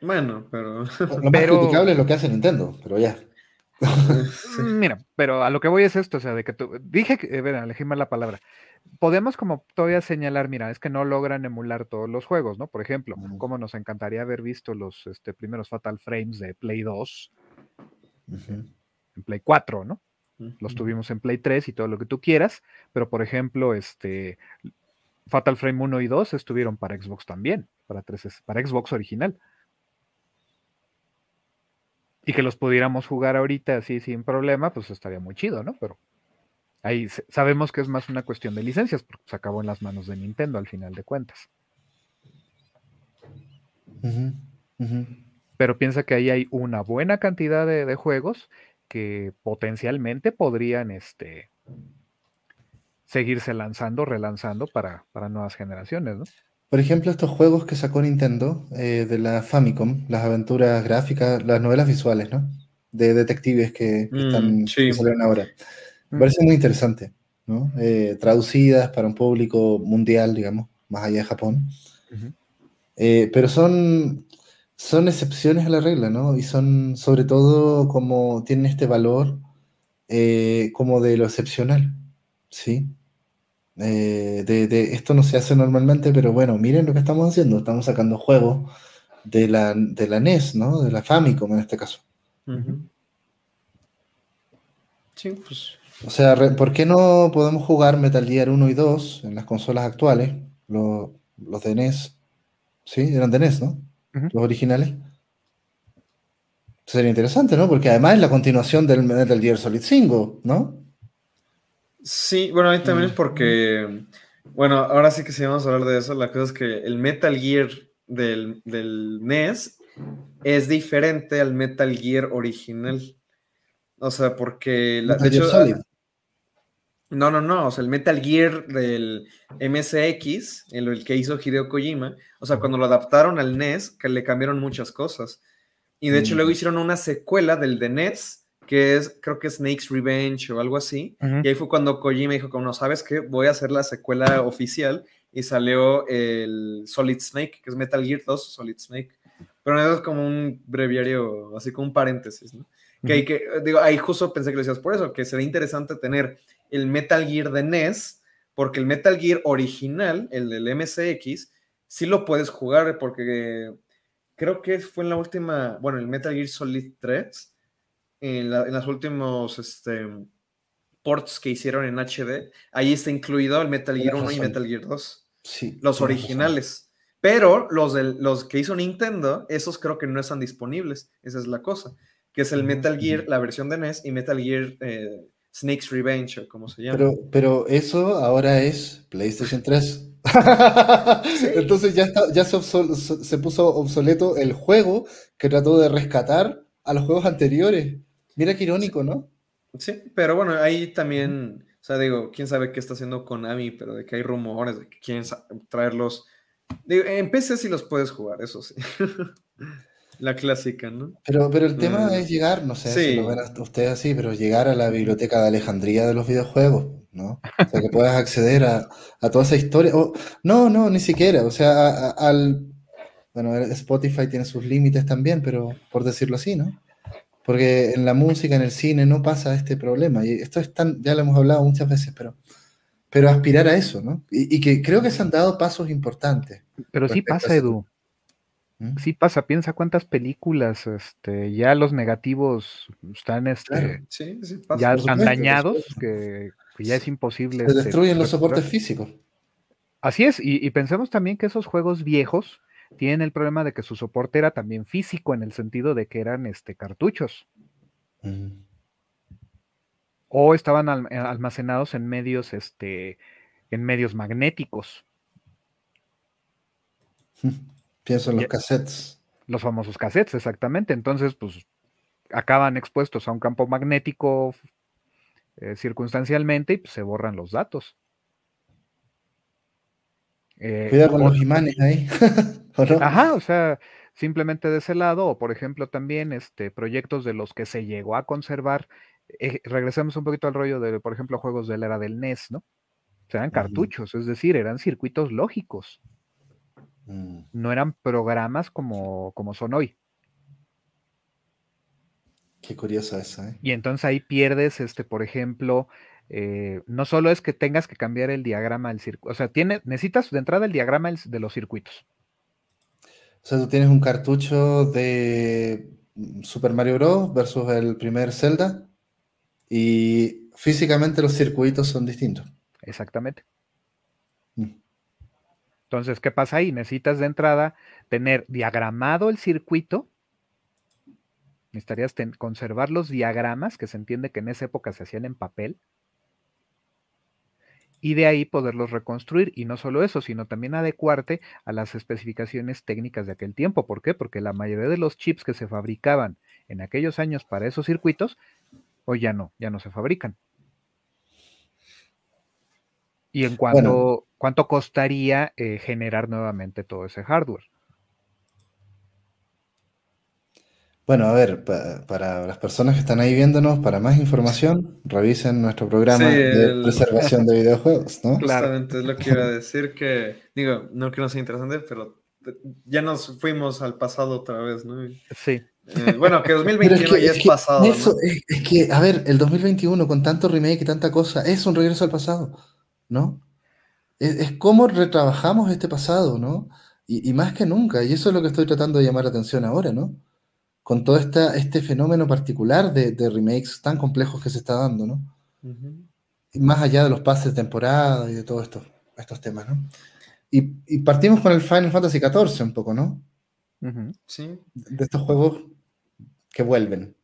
Speaker 3: Bueno, pero.
Speaker 1: Lo más criticable es lo que hace Nintendo, pero ya.
Speaker 2: Mira, pero a lo que voy es esto, o sea, de que tú. Dije que. Eh, elegí mal la palabra. Podemos, como todavía señalar, mira, es que no logran emular todos los juegos, ¿no? Por ejemplo, como nos encantaría haber visto los este, primeros Fatal Frames de Play 2, en Play 4, ¿no? Los tuvimos en Play 3 y todo lo que tú quieras, pero por ejemplo, este Fatal Frame 1 y 2 estuvieron para Xbox también, para, 3, para Xbox original. Y que los pudiéramos jugar ahorita así sin problema, pues estaría muy chido, ¿no? Pero Ahí sabemos que es más una cuestión de licencias, porque se acabó en las manos de Nintendo al final de cuentas. Pero piensa que ahí hay una buena cantidad de, juegos que potencialmente podrían este, seguirse lanzando, relanzando para, para nuevas generaciones, ¿no?
Speaker 1: Por ejemplo, estos juegos que sacó Nintendo eh, de la Famicom, las aventuras gráficas, las novelas visuales, ¿no? De detectives que, mm, están sí. ahora. Me mm. parece muy interesante, ¿no? Eh, traducidas para un público mundial, digamos, más allá de Japón. Eh, pero son, son excepciones a la regla, ¿no? Y son sobre todo como tienen este valor como de lo excepcional, ¿sí? Eh, de, esto no se hace normalmente, pero bueno, miren lo que estamos haciendo. Estamos sacando juegos de la, de la NES, ¿no? De la Famicom en este caso.
Speaker 3: Sí, pues.
Speaker 1: O sea, ¿por qué no podemos jugar Metal Gear 1 y 2 en las consolas actuales? Los, los de NES. Sí, eran de NES, ¿no? Los originales. Sería interesante, ¿no? Porque además es la continuación del Metal Gear Solid 5, ¿no?
Speaker 3: Sí, bueno, ahí también es porque, bueno, ahora sí que si vamos a hablar de eso, la cosa es que el Metal Gear del, NES es diferente al Metal Gear original. O sea, porque... La, de hecho, no, no, no, o sea, el Metal Gear del MSX, el, el que hizo Hideo Kojima, o sea, cuando lo adaptaron al NES, que le cambiaron muchas cosas. Y de hecho mm. luego hicieron una secuela del de NES que es, creo que Snake's Revenge o algo así. Y ahí fue cuando Kojima dijo, como no, ¿sabes qué? Voy a hacer la secuela oficial. Y salió el Solid Snake, que es Metal Gear 2 Solid Snake. Pero eso es como un breviario, así como un paréntesis, ¿no? que, que, digo, ahí justo pensé que lo decías por eso, que sería interesante tener el Metal Gear de NES, porque el Metal Gear original, el del MSX, sí lo puedes jugar, porque creo que fue en la última, bueno, el Metal Gear Solid 3, en, la, los últimos este, ports que hicieron en HD, ahí está incluido el Metal Gear 1 y Metal Gear 2.
Speaker 1: Sí.
Speaker 3: Los originales. Pero los, de, los que hizo Nintendo, esos creo que no están disponibles. Esa es la cosa. Que es el Metal Gear, la versión de NES, y Metal Gear eh, Snake's Revenge, como se llama.
Speaker 1: Pero, pero eso ahora es PlayStation 3. Entonces ya, está, ya se, se, puso obsoleto el juego que trató de rescatar a los juegos anteriores. Mira qué irónico, ¿no?
Speaker 3: Sí, pero bueno, ahí también, o sea, digo, quién sabe qué está haciendo Konami, pero de que hay rumores de que quieren traerlos. Digo, en PC sí los puedes jugar, eso sí. la clásica, ¿no?
Speaker 1: Pero, pero el tema mm. es llegar, no sé si lo ven ustedes así, pero llegar a la biblioteca de Alejandría de los videojuegos, ¿no? O sea, que puedas acceder a, toda esa historia. no, no, ni siquiera. O sea, al. Bueno, Spotify tiene sus límites también, pero por decirlo así, ¿no? Porque en la música, en el cine, no pasa este problema. Y esto es tan, ya lo hemos hablado muchas veces, pero, pero aspirar a eso, ¿no? Y, que creo que se han dado pasos importantes.
Speaker 2: Pero sí pasa, Edu. ¿Mm? Sí pasa, piensa cuántas películas, este, ya los negativos están, este, ya dañados, que, ya es imposible.
Speaker 1: Se este, destruyen los soportes físicos.
Speaker 2: Así es, y, y, pensemos también que esos juegos viejos, tienen el problema de que su soporte era también físico en el sentido de que eran este, cartuchos. Mm. O estaban eh, almacenados en medios, este, en medios magnéticos.
Speaker 1: Pienso en los cassettes.
Speaker 2: Los famosos cassettes, exactamente. Entonces, pues, acaban expuestos a un campo magnético eh, circunstancialmente y pues, se borran los datos.
Speaker 1: Eh, Cuidado con los imanes ahí.
Speaker 2: Ajá, o sea, simplemente de ese lado, o por ejemplo también este, proyectos de los que se llegó a conservar, eh, regresemos un poquito al rollo de, por ejemplo, juegos de la era del NES, ¿no? O sea, eran cartuchos, es decir, eran circuitos lógicos. Mm. No eran programas como, como son hoy.
Speaker 1: Qué curiosa esa, ¿eh?
Speaker 2: Y entonces ahí pierdes, este, por ejemplo, eh, no solo es que tengas que cambiar el diagrama del circuito, o sea, tiene, necesitas de entrada el diagrama de los circuitos.
Speaker 1: O sea, tú tienes un cartucho de Super Mario Bros. versus el primer Zelda y físicamente los circuitos son distintos.
Speaker 2: Exactamente. Entonces, ¿qué pasa ahí? Necesitas de entrada tener diagramado el circuito. Necesitarías conservar los diagramas, que se entiende que en esa época se hacían en papel y de ahí poderlos reconstruir. Y no solo eso, sino también adecuarte a las especificaciones técnicas de aquel tiempo. ¿Por qué? Porque la mayoría de los chips que se fabricaban en aquellos años para esos circuitos, hoy ya no, ya no se fabrican. Y en cuanto, ¿cuánto costaría eh, generar nuevamente todo ese hardware?
Speaker 1: Bueno, a ver, para las personas que están ahí viéndonos, para más información, revisen nuestro programa de preservación de videojuegos, ¿no?
Speaker 3: Justamente es lo que iba a decir, que digo, no que no sea interesante, pero ya nos fuimos al pasado otra vez, ¿no?
Speaker 2: Sí.
Speaker 3: Eh, bueno, que 2021 ya es, pasado.
Speaker 1: Eso, es, que, a ver, el 2021 con tanto remake y tanta cosa, es un regreso al pasado, ¿no? Es, es cómo retrabajamos este pasado, ¿no? Y, y más que nunca, y eso es lo que estoy tratando de llamar la atención ahora, ¿no? con todo esta, este fenómeno particular de, remakes tan complejos que se está dando, ¿no? más allá de los pases de temporada y de todos estos, estos temas, ¿no? Y, partimos con el Final Fantasy XIV un poco, ¿no?
Speaker 3: Sí.
Speaker 1: De estos juegos que vuelven.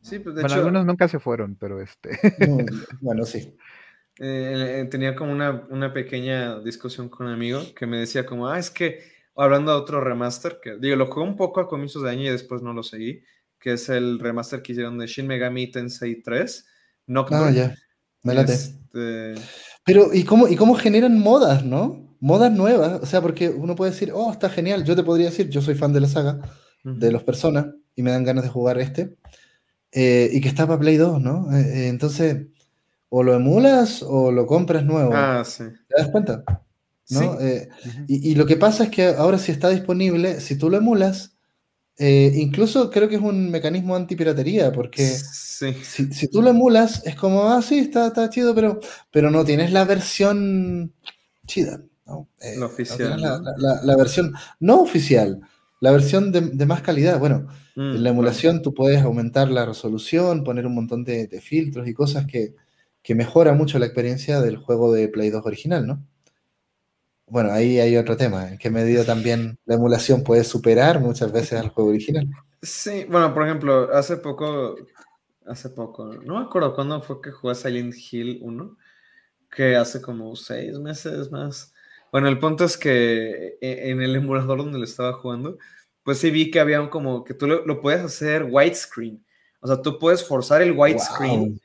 Speaker 2: Sí, pues de bueno, algunos nunca se fueron, pero este.
Speaker 1: bueno, sí.
Speaker 3: Eh, eh, tenía como una, una, pequeña discusión con un amigo que me decía como, ah, es que hablando de otro remaster, que digo, lo jugué un poco a comienzos de año y después no lo seguí, que es el remaster que hicieron de Shin Megami Tensei 3.
Speaker 1: Ah, ya, me late. Este Pero, ¿y cómo, ¿y cómo generan modas, no? Modas nuevas, o sea, porque uno puede decir, oh, está genial, yo te podría decir, yo soy fan de la saga, de los personas, y me dan ganas de jugar este, eh, y que está para Play 2, ¿no? Eh, entonces, o lo emulas o lo compras nuevo.
Speaker 3: Ah, sí.
Speaker 1: ¿Te das cuenta? Eh, y, lo que pasa es que ahora si está disponible, si tú lo emulas, eh, incluso creo que es un mecanismo antipiratería, porque si, tú lo emulas, es como, ah, sí, está, está chido, pero, pero no tienes la versión chida. ¿no?
Speaker 3: Eh, oficial.
Speaker 1: la, versión no oficial, la versión de, más calidad. Bueno, en la mm, emulación tú puedes aumentar la resolución, poner un montón de, de filtros y cosas que, que mejora mucho la experiencia del juego de Play 2 original, ¿no? Bueno, ahí hay otro tema, en qué medida también la emulación puede superar muchas veces al juego original.
Speaker 3: Sí, bueno, por ejemplo, hace poco, hace poco, no me acuerdo cuándo fue que jugué Silent Hill 1, que hace como seis meses más. Bueno, el punto es que e, en el emulador donde lo estaba jugando, pues sí vi que había un como que tú lo, puedes hacer widescreen. O sea, tú puedes forzar el widescreen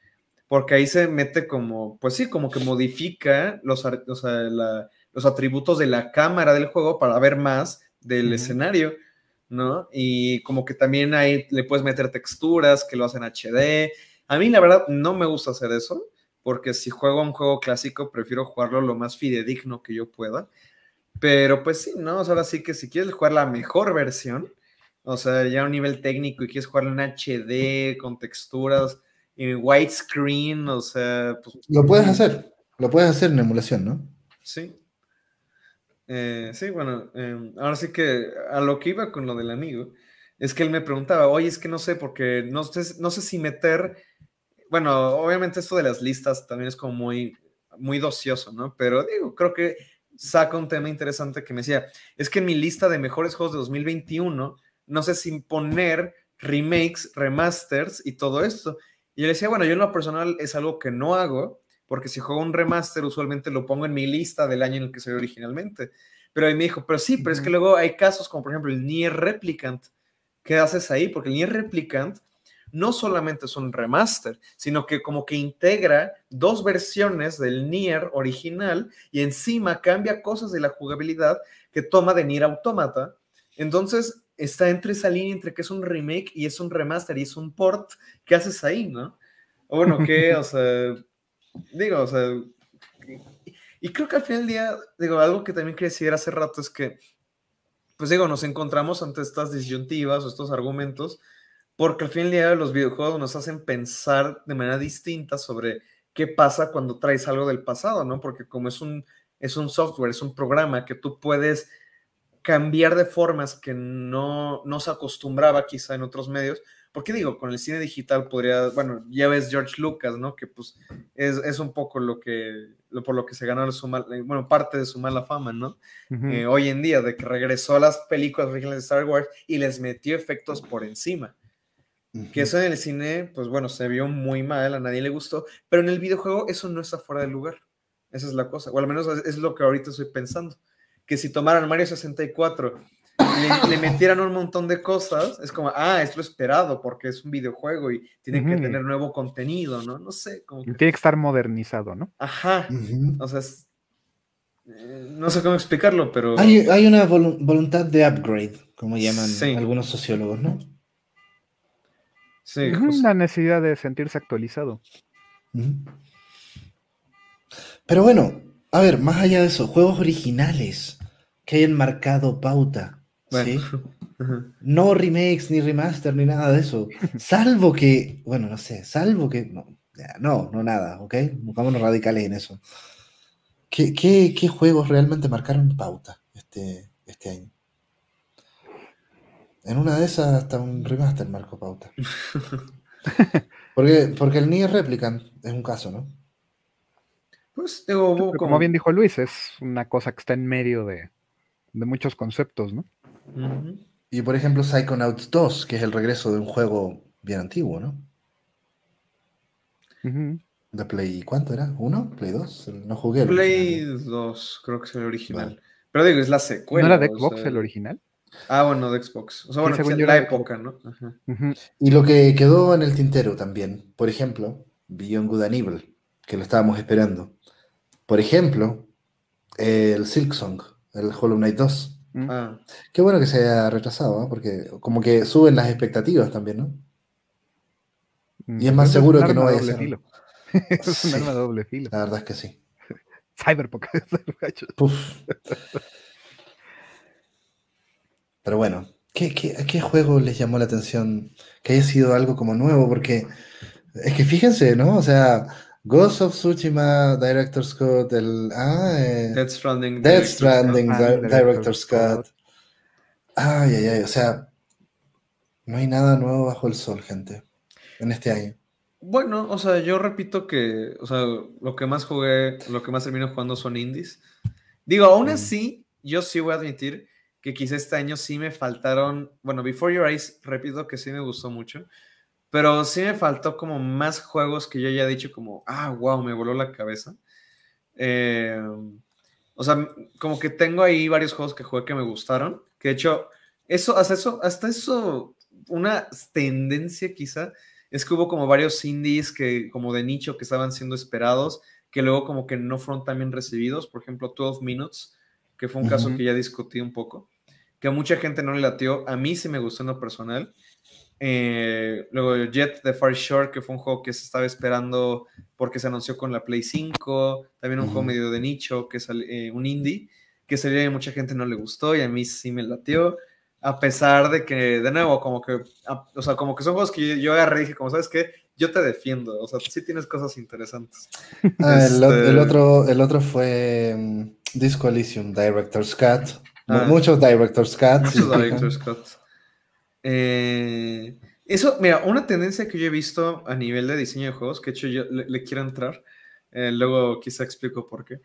Speaker 3: porque ahí se mete como, pues sí, como que modifica los, o sea, la, los atributos de la cámara del juego para ver más del escenario, ¿no? Y como que también ahí le puedes meter texturas que lo hacen HD. A mí la verdad no me gusta hacer eso, porque si juego un juego clásico prefiero jugarlo lo más fidedigno que yo pueda. Pero pues sí, ¿no? ahora sí que si quieres jugar la mejor versión, o sea, ya a un nivel técnico y quieres jugarlo en HD con texturas, en widescreen, o sea... Pues,
Speaker 1: lo puedes hacer, lo puedes hacer en emulación, ¿no?
Speaker 3: Sí, eh, sí, bueno, em, ahora sí que a lo que iba con lo del amigo, es que él me preguntaba, oye, es que no sé, porque no sé, no sé si meter, bueno, obviamente esto de las listas también es como muy, muy docioso, ¿no? Pero digo, creo que saca un tema interesante que me decía, es que en mi lista de mejores juegos de 2021, no sé si poner remakes, remasters y todo esto. Y yo le decía, bueno, yo en lo personal es algo que no hago, porque si juego un remaster, usualmente lo pongo en mi lista del año en el que salió originalmente. Pero ahí me dijo, pero sí, pero es que luego hay casos como por ejemplo el Nier Replicant. ¿Qué haces ahí? Porque el Nier Replicant no solamente es un remaster, sino que como que integra dos versiones del Nier original y encima cambia cosas de la jugabilidad que toma de Nier Automata. Entonces está entre esa línea entre que es un remake y es un remaster y es un port. ¿Qué haces ahí, no? O bueno, ¿qué? O sea, digo, o sea, y, creo que al final del día, digo, algo que también quería decir hace rato es que, pues digo, nos encontramos ante estas disyuntivas o estos argumentos, porque al final del día los videojuegos nos hacen pensar de manera distinta sobre qué pasa cuando traes algo del pasado, ¿no? Porque como es un, es un software, es un programa que tú puedes cambiar de formas que no, no se acostumbraba quizá en otros medios, porque digo, con el cine digital podría, bueno, ya ves George Lucas, ¿no? Que pues es, un poco lo que, lo, por lo que se ganó su mal, eh, bueno, parte de su mala fama, ¿no? Eh, hoy en día, de que regresó a las películas originales de Star Wars y les metió efectos por encima. Que eso en el cine, pues bueno, se vio muy mal, a nadie le gustó, pero en el videojuego eso no está fuera de lugar. Esa es la cosa, o al menos es lo que ahorita estoy pensando. Que si tomaran Mario 64 le, le, metieran un montón de cosas, es como, ah, es lo esperado porque es un videojuego y tiene que tener nuevo contenido, ¿no? No sé. Como
Speaker 2: que... Tiene que estar modernizado, ¿no?
Speaker 3: Ajá. O sea, es... Eh, no sé cómo explicarlo, pero...
Speaker 1: Hay, hay una vol voluntad de upgrade, como llaman sí. algunos sociólogos, ¿no?
Speaker 2: Sí. Justo. La necesidad de sentirse actualizado.
Speaker 1: Pero bueno, a ver, más allá de eso, juegos originales que hayan marcado pauta. Bueno. ¿sí? No remakes, ni remaster, ni nada de eso. Salvo que, bueno, no sé, salvo que. No, no, no nada, ¿ok? Buscámonos radicales en eso. ¿Qué, qué, qué juegos realmente marcaron pauta este, este año? En una de esas hasta un remaster marcó pauta. porque, porque el Nier Replicant es un caso, ¿no?
Speaker 3: Pues digo,
Speaker 2: como... como bien dijo Luis, es una cosa que está en medio de, de muchos conceptos, ¿no?
Speaker 3: Uh -huh.
Speaker 1: Y por ejemplo, Psychonauts 2, que es el regreso de un juego bien antiguo, ¿no?
Speaker 2: Uh -huh.
Speaker 1: De Play, ¿cuánto era? ¿Uno? ¿Play 2? No jugué. El
Speaker 3: Play 2, creo que es el original. Vale. Pero digo, es la secuela.
Speaker 2: ¿No era de Xbox o sea... el original?
Speaker 3: Ah, bueno, de Xbox. O sea, bueno, sí, la época, ¿no? Ajá.
Speaker 1: Uh -huh. Y lo que quedó en el tintero también, por ejemplo, Beyond Good and Evil, que lo estábamos esperando. Por ejemplo, el Silksong, el Hollow Knight 2.
Speaker 3: Ah.
Speaker 1: Qué bueno que se haya retrasado, ¿no? porque como que suben las expectativas también, ¿no? Y es más seguro
Speaker 2: es
Speaker 1: que no vaya a ser.
Speaker 2: filo. es un
Speaker 1: Sí.
Speaker 2: arma de doble filo.
Speaker 1: La verdad es que sí.
Speaker 2: Cyberpunk.
Speaker 1: Puf. Pero bueno, ¿qué, qué, qué juego les llamó la atención que haya sido algo como nuevo? Porque es que fíjense, ¿no? O sea, Ghost of Tsushima, Director Scott, el. Ah, eh,
Speaker 3: Death Stranding.
Speaker 1: Death
Speaker 3: Director's
Speaker 1: Stranding,
Speaker 3: Cut.
Speaker 2: Ah,
Speaker 1: Di-
Speaker 2: Director's
Speaker 1: Director Scott. Ay, ay, ay. O sea, no hay nada nuevo bajo el sol, gente, en este año.
Speaker 3: Bueno, o sea, yo repito que, o sea, lo que más jugué, lo que más termino jugando son indies. Digo, aún
Speaker 1: Mm.
Speaker 3: así, yo sí voy a admitir que quizá este año sí me faltaron, bueno, Before Your Eyes, repito que sí me gustó mucho, pero sí me faltó como más juegos que yo ya he dicho como, ah, wow, me voló la cabeza. Eh, o sea, como que tengo ahí varios juegos que jugué que me gustaron, que de hecho, eso, hasta eso, hasta eso, una tendencia quizá es que hubo como varios indies que como de nicho que estaban siendo esperados, que luego como que no fueron tan bien recibidos, por ejemplo 12 Minutes, que fue un caso que ya discutí un poco, que a mucha gente no le latió, a mí sí me gustó en lo personal. Eh, luego Jet the Far Shore, que fue un juego que se estaba esperando porque se anunció con la Play 5, también un
Speaker 1: Ujú.
Speaker 3: juego medio de nicho, que es eh, un indie, que salió y a mucha gente no le gustó y a mí sí me latió a pesar de que, de nuevo, como que, a, o sea, como que son juegos que yo, yo agarré y dije, como sabes qué, yo te defiendo, o sea, sí tienes cosas interesantes.
Speaker 1: Ah, el,
Speaker 3: Este-
Speaker 1: el otro, el otro fue mm, Disco Elysium, Director's Cut.
Speaker 3: Ah.
Speaker 1: Muchos Director's Cut.
Speaker 3: Muchos
Speaker 1: sí.
Speaker 3: Director's Cut. Eh, eso, mira, una tendencia que yo he visto a nivel de diseño de juegos, que de hecho yo le, le quiero entrar, eh, luego quizá explico por qué,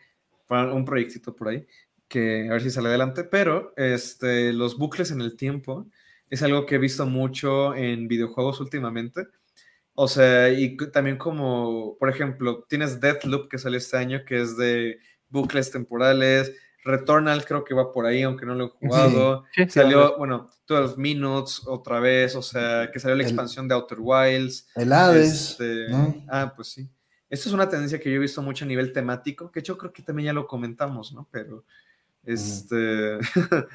Speaker 3: para un proyectito por ahí, que a ver si sale adelante, pero este, los bucles en el tiempo es algo que he visto mucho en videojuegos últimamente. O sea, y también como, por ejemplo, tienes Deathloop que salió este año, que es de bucles temporales. Returnal creo que va por ahí, aunque no lo he jugado.
Speaker 2: Sí, sí,
Speaker 3: salió, bueno, 12 Minutes otra vez, o sea, que salió la
Speaker 1: El-
Speaker 3: expansión de Outer Wilds.
Speaker 1: El Hades.
Speaker 3: Este,
Speaker 1: ¿no?
Speaker 3: Ah, pues sí. Esto es una tendencia que yo he visto mucho a nivel temático, que yo creo que también ya lo comentamos, ¿no? Pero, este,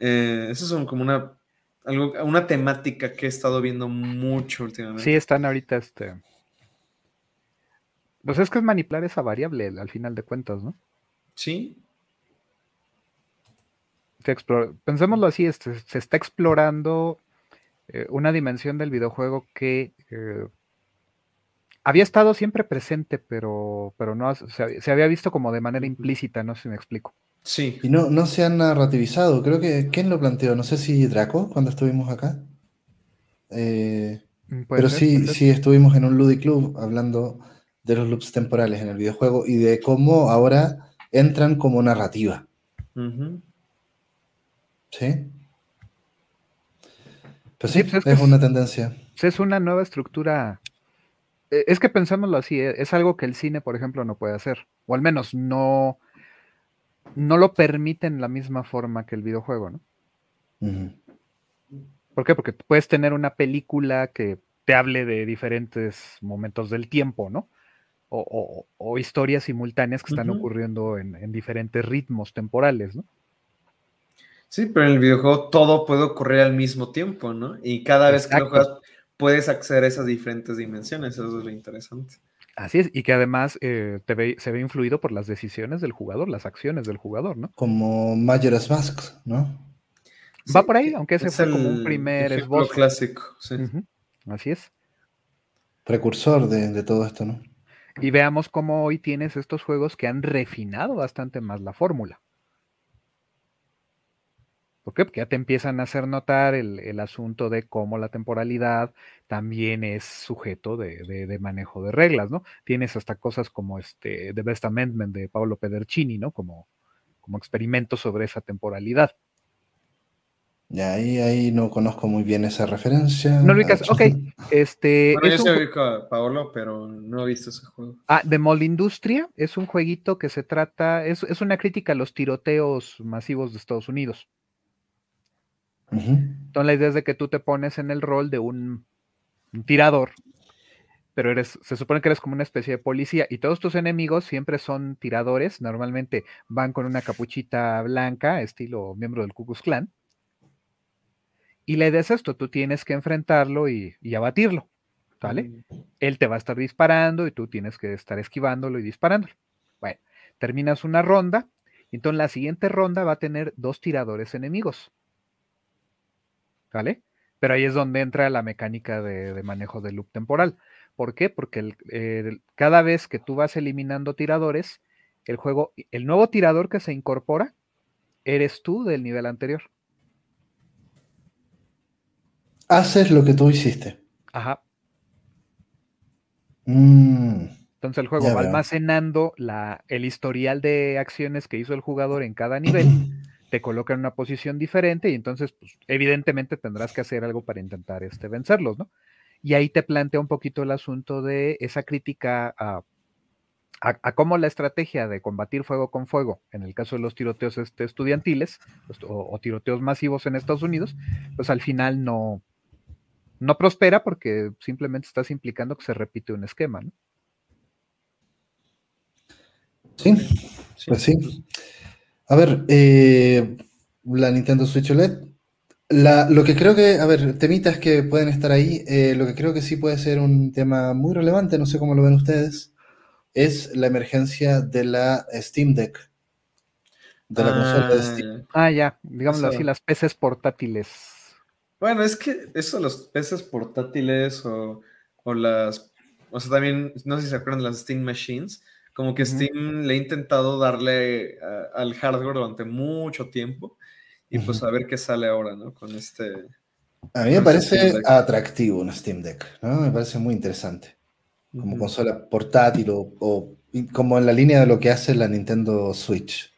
Speaker 3: eh, eso es un- como una, algo, una temática que he estado viendo mucho últimamente.
Speaker 2: Sí, están ahorita este. Pues es que es manipular esa variable al final de cuentas, ¿no?
Speaker 3: Sí,
Speaker 2: Pensémoslo así, este, se está explorando eh, una dimensión del videojuego que eh, había estado siempre presente, pero, pero no se, se había visto como de manera implícita, no sé si me explico.
Speaker 3: sí.
Speaker 1: Y no, no se han narrativizado. Creo que. ¿Quién lo planteó? No sé si Draco, cuando estuvimos acá. Eh,
Speaker 2: Mm,
Speaker 1: pero
Speaker 2: ser,
Speaker 1: sí, sí estuvimos en un Ludiclub hablando de los loops temporales en el videojuego y de cómo ahora entran como narrativa. ¿Sí? Pues sí, pues es, una tendencia.
Speaker 2: Es una nueva estructura. E, es que pensámoslo así, e, es algo que el cine, por ejemplo, no puede hacer. O al menos no, no lo permite en la misma forma que el videojuego, ¿no? ¿Por qué? Porque puedes tener una película que te hable de diferentes momentos del tiempo, ¿no? O, historias simultáneas que están ocurriendo en, diferentes ritmos temporales, ¿no?
Speaker 3: Sí, pero en el videojuego todo puede ocurrir al mismo tiempo, ¿no? Y cada vez que lo juegas puedes acceder a esas diferentes dimensiones, eso es lo interesante.
Speaker 2: Así es, y que además eh, se ve influido por las decisiones del jugador, las acciones del jugador, ¿no?
Speaker 1: Como Majora's Mask, ¿no?
Speaker 2: Va por ahí, aunque ese fue como un primer esbozo.
Speaker 3: clásico, sí.
Speaker 2: Así es.
Speaker 1: Precursor de, todo esto, ¿no?
Speaker 2: Y veamos cómo hoy tienes estos juegos que han refinado bastante más la fórmula. ¿Por qué? Porque ya te empiezan a hacer notar el, asunto de cómo la temporalidad también es sujeto de, manejo de reglas, ¿no? Tienes hasta cosas como este The Best Amendment de Paolo Pedercini, ¿no? Como, como experimento sobre esa temporalidad.
Speaker 1: Ya, ahí, ahí no conozco muy bien esa referencia.
Speaker 2: No lo ubicas, ok. Este,
Speaker 3: bueno, yo un... ubico a Paolo, pero no he visto ese juego.
Speaker 2: Ah, The Mold Industria es un jueguito que se trata, es, una crítica a los tiroteos masivos de Estados Unidos. Entonces la idea es de que tú te pones en el rol de un, un, tirador, pero eres, se supone que eres como una especie de policía y todos tus enemigos siempre son tiradores, normalmente van con una capuchita blanca, estilo miembro del Ku Klux Klan y la idea es esto, tú tienes que enfrentarlo y, abatirlo, ¿vale? Él te va a estar disparando y tú tienes que estar esquivándolo y disparándolo. Bueno, terminas una ronda, y entonces la siguiente ronda va a tener dos tiradores enemigos, ¿vale? Pero ahí es donde entra la mecánica de, manejo del loop temporal. ¿Por qué? Porque cada vez que tú vas eliminando tiradores, el juego, el nuevo tirador que se incorpora, eres tú del nivel anterior
Speaker 1: haces lo que tú hiciste.
Speaker 2: Ajá.
Speaker 1: Mm,
Speaker 2: Entonces el juego va almacenando la, el historial de acciones que hizo el jugador en cada nivel, te coloca en una posición diferente y entonces, pues, evidentemente tendrás que hacer algo para intentar este, vencerlos, ¿no? Y ahí te plantea un poquito el asunto de esa crítica a, a, cómo la estrategia de combatir fuego con fuego, en el caso de los tiroteos este, estudiantiles pues, o, tiroteos masivos en Estados Unidos, pues al final no, no prospera porque simplemente estás implicando que se repite un esquema, ¿no?
Speaker 1: Sí, pues sí. A ver, eh, la Nintendo Switch OLED. lo que creo que, a ver, temitas que pueden estar ahí, eh, lo que creo que sí puede ser un tema muy relevante, no sé cómo lo ven ustedes, es la emergencia de la Steam Deck.
Speaker 2: De la consola de Steam. Ah, ah ya, digámoslo así, las PCs portátiles
Speaker 3: bueno, es que eso, los peces portátiles o, las. O sea, también, no sé si se acuerdan de las Steam Machines. Como que Steam le ha intentado darle al hardware durante mucho tiempo. Y pues a ver qué sale ahora, ¿no? Con este.
Speaker 1: A mí me parece atractivo un Steam Deck, ¿no? Me parece muy interesante. Como consola portátil o, o, como en la línea de lo que hace la Nintendo Switch.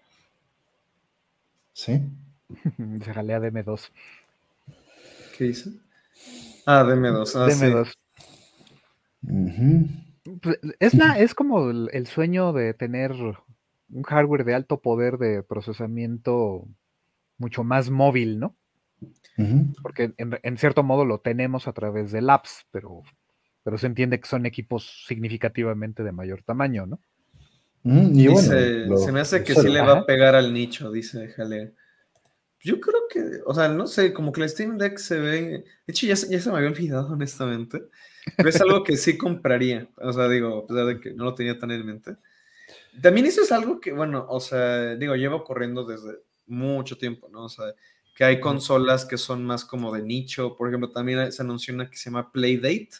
Speaker 1: ¿Sí?
Speaker 2: Se jalea DM2.
Speaker 3: ¿Qué dice? Ah, DM2. Ah,
Speaker 2: DM2. Pues, es, la, es como el, sueño de tener un hardware de alto poder de procesamiento mucho más móvil, ¿no? Porque en, cierto modo lo tenemos a través de apps, pero, pero se entiende que son equipos significativamente de mayor tamaño, ¿no?
Speaker 3: se me hace que sí le va a pegar al nicho, dice Jale. Yo creo que, o sea, no sé, como que la Steam Deck se ve. De hecho, ya, ya se me había olvidado, honestamente. Pero es algo que sí compraría. O sea, digo, a pesar de que no lo tenía tan en mente. También eso es algo que, bueno, o sea, digo, llevo corriendo desde mucho tiempo, ¿no? O sea, que hay consolas que son más como de nicho. Por ejemplo, también se anunció una que se llama Playdate,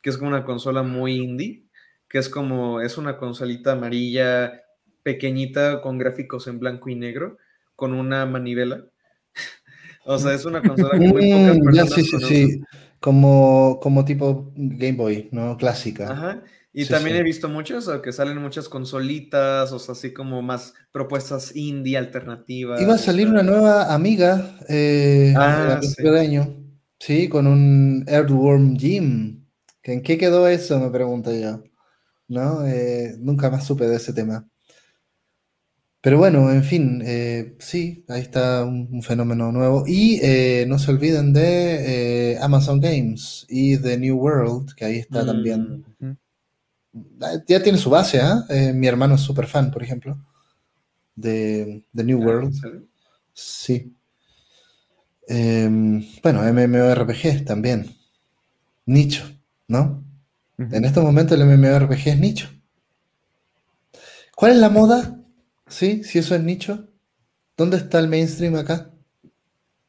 Speaker 3: que es como una consola muy indie, que es como, es una consolita amarilla pequeñita con gráficos en blanco y negro con una manivela. o sea, es una consola que muy pocas
Speaker 1: mm, personas Sí, sí, sí. Como, como tipo Game Boy, ¿no? Clásica.
Speaker 3: Ajá. Y también he visto muchos, que salen muchas consolitas, o sea, así como más propuestas indie alternativas.
Speaker 1: Iba a salir una nueva amiga eh,
Speaker 3: ah, sí.
Speaker 1: de año. Sí, con un Earthworm Jim. ¿En qué quedó eso? Me pregunto yo. ¿No? Eh, nunca más supe de ese tema. Pero bueno, en fin, eh, sí, ahí está un, fenómeno nuevo. Y eh, no se olviden de Amazon Games y The New World, que ahí está también. Mm. Ah, ya tiene su base, ¿ah? mi hermano es súper fan, por ejemplo, de The New ah, World. Sí. Em, bueno, MMORPG también. Nicho, ¿no? En estos momentos el MMORPG es nicho. ¿Cuál es la moda? Sí, si eso es nicho. ¿Dónde está el mainstream acá?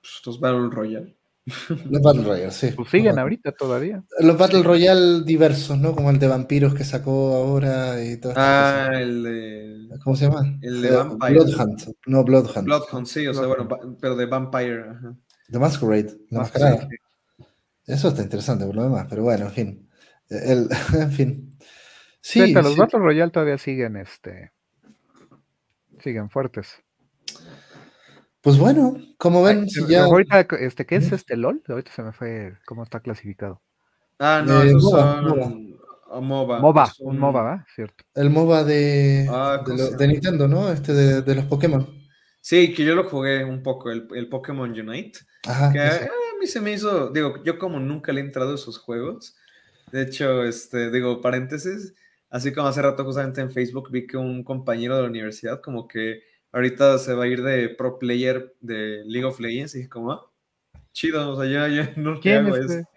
Speaker 3: Pues, los Battle Royale.
Speaker 1: Los Battle Royale, sí.
Speaker 2: Pues siguen ahorita todavía.
Speaker 1: Los Battle Royale diversos, ¿no? Como el de vampiros que sacó ahora y todo
Speaker 3: Ah, el de.
Speaker 1: ¿Cómo se llama?
Speaker 3: El de Vampire.
Speaker 1: Bloodhunt. No, Bloodhunt.
Speaker 3: Bloodhunt, sí, o sea, bueno, pero de Vampire. Ajá.
Speaker 1: The Masquerade, la mascarada. Eso está interesante por lo demás, pero bueno, en fin. El, en fin.
Speaker 2: Sí, los Battle Royale todavía siguen, este, siguen fuertes.
Speaker 1: Pues bueno, como ven,
Speaker 2: si ya... Ahorita, este, ¿qué es este LOL? Ahorita se me fue cómo está clasificado.
Speaker 3: Ah, no, eh, son... MOBA.
Speaker 2: MOBA, un MOBA, ¿verdad? Cierto.
Speaker 1: El MOBA de, ah, de, Nintendo, ¿no? Este de, de, los Pokémon.
Speaker 3: Sí, que yo lo jugué un poco, el, el Pokémon Unite. Ajá, que a, mí se me hizo, digo, yo como nunca le he entrado a esos juegos. De hecho, este, digo, paréntesis, así como hace rato justamente en Facebook vi que un compañero de la universidad como que ahorita se va a ir de pro player de League of Legends y como, ah, chido, o sea, yo, yo no ¿Quién hago
Speaker 1: este? eso.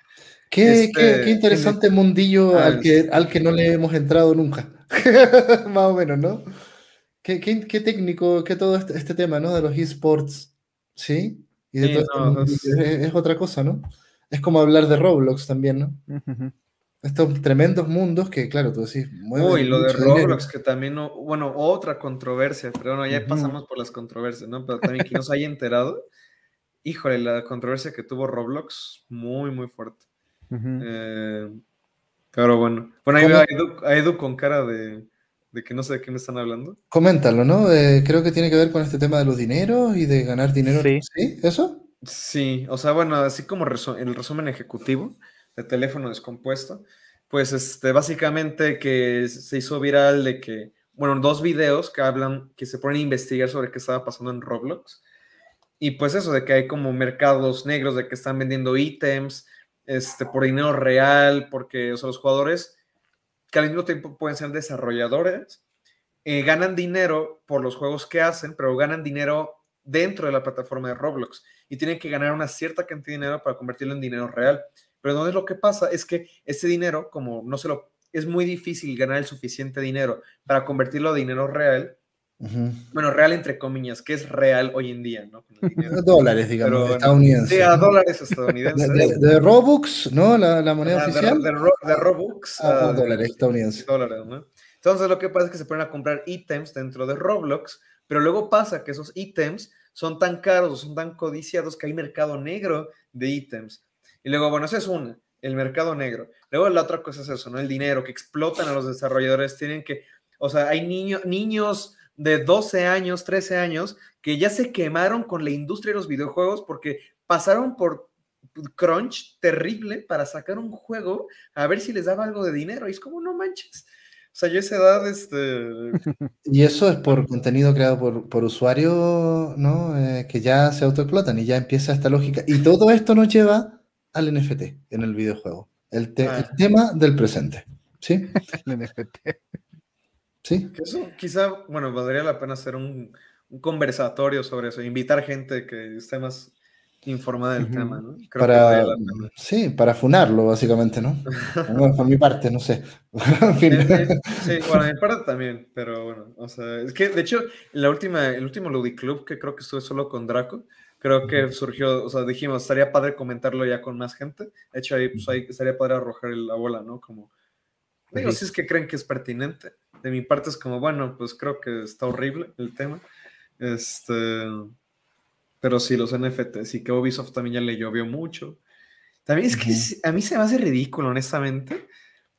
Speaker 1: Qué, este, qué, interesante mundillo al, ah, que, al que no le hemos entrado nunca. Más o menos, ¿no? Qué, técnico, qué todo este, este, tema, ¿no? De los esports, ¿sí? Y de todo es, otra cosa, ¿no? Es como hablar de Roblox también, ¿no? Estos tremendos mundos que, claro, tú decís...
Speaker 3: Uy, lo de Roblox, que también, no, bueno, otra controversia, pero bueno, ya pasamos por las controversias, ¿no? Pero también que nos haya enterado, híjole, la controversia que tuvo Roblox, muy, muy fuerte. Eh, pero bueno, bueno, ahí veo a Edu con cara de de que no sé de qué me están hablando.
Speaker 1: Coméntalo, ¿no? Eh, creo que tiene que ver con este tema de los dineros y de ganar dinero. Sí. ¿Sí? ¿Eso?
Speaker 3: Sí, o sea, bueno, así como en el resumen ejecutivo de teléfono descompuesto, pues este, básicamente que se hizo viral de que, bueno, dos videos que hablan, que se ponen a investigar sobre qué estaba pasando en Roblox. Y pues eso, de que hay como mercados negros, de que están vendiendo ítems este, por dinero real, porque, o sea, los jugadores que al mismo tiempo pueden ser desarrolladores, eh, ganan dinero por los juegos que hacen, pero ganan dinero dentro de la plataforma de Roblox y tienen que ganar una cierta cantidad de dinero para convertirlo en dinero real. Pero entonces lo que pasa es que ese dinero, como no se lo, es muy difícil ganar el suficiente dinero para convertirlo a dinero real. Bueno, real entre comillas, que es real hoy en día, ¿no?
Speaker 1: dólares, digamos, estadounidenses.
Speaker 3: Sí, a dólares estadounidenses.
Speaker 1: De, Robux, ¿no? La, moneda oficial.
Speaker 3: De, Robux.
Speaker 1: a dólares estadounidenses.
Speaker 3: Dólares, ¿no? Entonces lo que pasa es que se ponen a comprar ítems dentro de Roblox, pero luego pasa que esos ítems son tan caros o son tan codiciados que hay mercado negro de ítems. Y luego, bueno, ese es uno, el mercado negro. Luego la otra cosa es eso, ¿no? El dinero que explotan a los desarrolladores. Tienen que, o sea, hay niños, niños de 12 años, 13 años, que ya se quemaron con la industria de los videojuegos porque pasaron por crunch terrible para sacar un juego a ver si les daba algo de dinero. Y es como, no manches. O sea, yo esa edad, este...
Speaker 1: Y eso es por contenido creado por, por usuarios, ¿no? Eh, que ya se autoexplotan y ya empieza esta lógica. Y todo esto nos lleva al NFT en el videojuego. El, el ah. tema del presente, ¿sí?
Speaker 2: el NFT.
Speaker 1: Sí.
Speaker 3: eso quizá, bueno, valdría la pena hacer un, conversatorio sobre eso, invitar gente que esté más informada del tema, ¿no?
Speaker 1: para, sí, para funarlo, básicamente, ¿no? por mi parte, no sé.
Speaker 3: sí, bueno, mi parte también, pero bueno, o sea, es que de hecho, la última, el último Club que creo que estuve solo con Draco, creo que surgió, o sea, dijimos, estaría padre comentarlo ya con más gente. De hecho, ahí, pues, ahí estaría padre arrojar la bola, ¿no? Como, digo, si es que creen que es pertinente de mi parte es como, bueno, pues creo que está horrible el tema. Este, pero sí, los NFTs y que Ubisoft también ya le llovió mucho. También es que a mí se me hace ridículo, honestamente,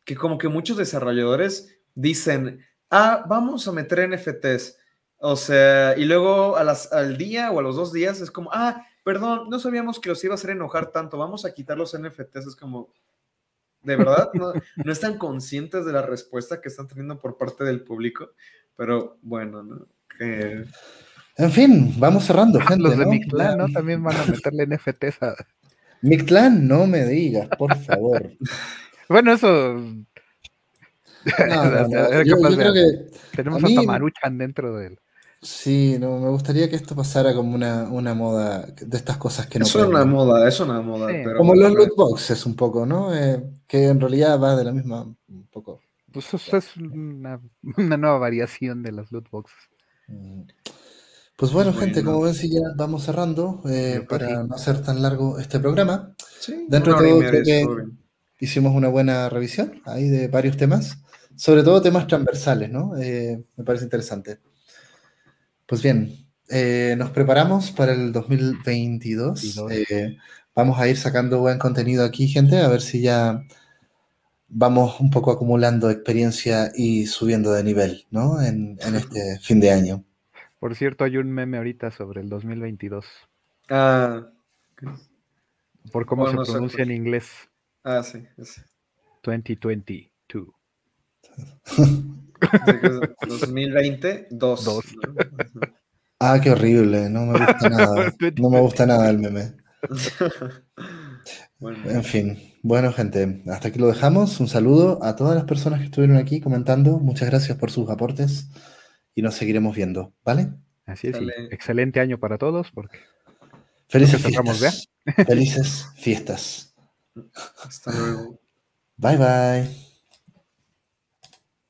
Speaker 3: que como que muchos desarrolladores dicen, ah, vamos a meter NFTs. O sea, y luego a las, al día o a los dos días es como, ah, perdón, no sabíamos que los iba a hacer enojar tanto, vamos a quitar los NFTs, es como, de verdad, no, no están conscientes de la respuesta que están teniendo por parte del público, pero bueno, ¿no? Que...
Speaker 1: En fin, vamos cerrando,
Speaker 2: Ah,
Speaker 1: gente.
Speaker 2: Los de
Speaker 1: ¿no?
Speaker 2: Mictlán, ¿no? También van a meterle NFTs a...
Speaker 1: Mictlán, no me digas, por favor.
Speaker 2: Bueno, eso...
Speaker 1: No, no, no.
Speaker 2: Era
Speaker 1: Yo,
Speaker 2: capaz
Speaker 1: yo
Speaker 2: de
Speaker 1: creo
Speaker 2: hacer.
Speaker 1: que
Speaker 2: Tenemos
Speaker 1: a mí-
Speaker 2: hasta Maruchan dentro del...
Speaker 1: sí, no, me gustaría que esto pasara como una, una moda de estas cosas que no
Speaker 3: es una moda, es una moda,
Speaker 2: Sí.
Speaker 3: pero...
Speaker 1: Como los loot boxes un poco, ¿no? Eh, que en realidad va de la misma un poco.
Speaker 2: Pues eso es una, una nueva variación de las loot boxes.
Speaker 1: Mm. Pues bueno, gente, como ven, si ya vamos cerrando, eh, para
Speaker 2: sí.
Speaker 1: no hacer tan largo este programa.
Speaker 3: Sí,
Speaker 1: Dentro de todo, creo que-. Hicimos una buena revisión ahí de varios temas, sobre todo temas transversales, ¿no? Eh, me parece interesante. Pues bien, eh, nos preparamos para el 2022.
Speaker 2: 22.
Speaker 1: Eh, vamos a ir sacando buen contenido aquí, gente, a ver si ya vamos un poco acumulando experiencia y subiendo de nivel, ¿no? En, en este fin de año.
Speaker 2: Por cierto, hay un meme ahorita sobre el 2022,
Speaker 3: Ah,
Speaker 2: por cómo
Speaker 3: Bueno, no
Speaker 2: se
Speaker 3: sé,
Speaker 2: pronuncia en inglés.
Speaker 3: ah, sí, ese.
Speaker 2: 2022.
Speaker 3: Sí, que es 2020, 2.
Speaker 2: Dos.
Speaker 1: Ah, qué horrible, no me gusta nada. No me gusta nada el meme.
Speaker 3: bueno,
Speaker 1: En fin, bueno, gente, hasta aquí lo dejamos. Un saludo a todas las personas que estuvieron aquí comentando. Muchas gracias por sus aportes y nos seguiremos viendo, ¿vale?
Speaker 2: Así es, excelente año para todos, porque
Speaker 1: Felices fiestas. Felices fiestas.
Speaker 3: hasta luego.
Speaker 1: Bye bye.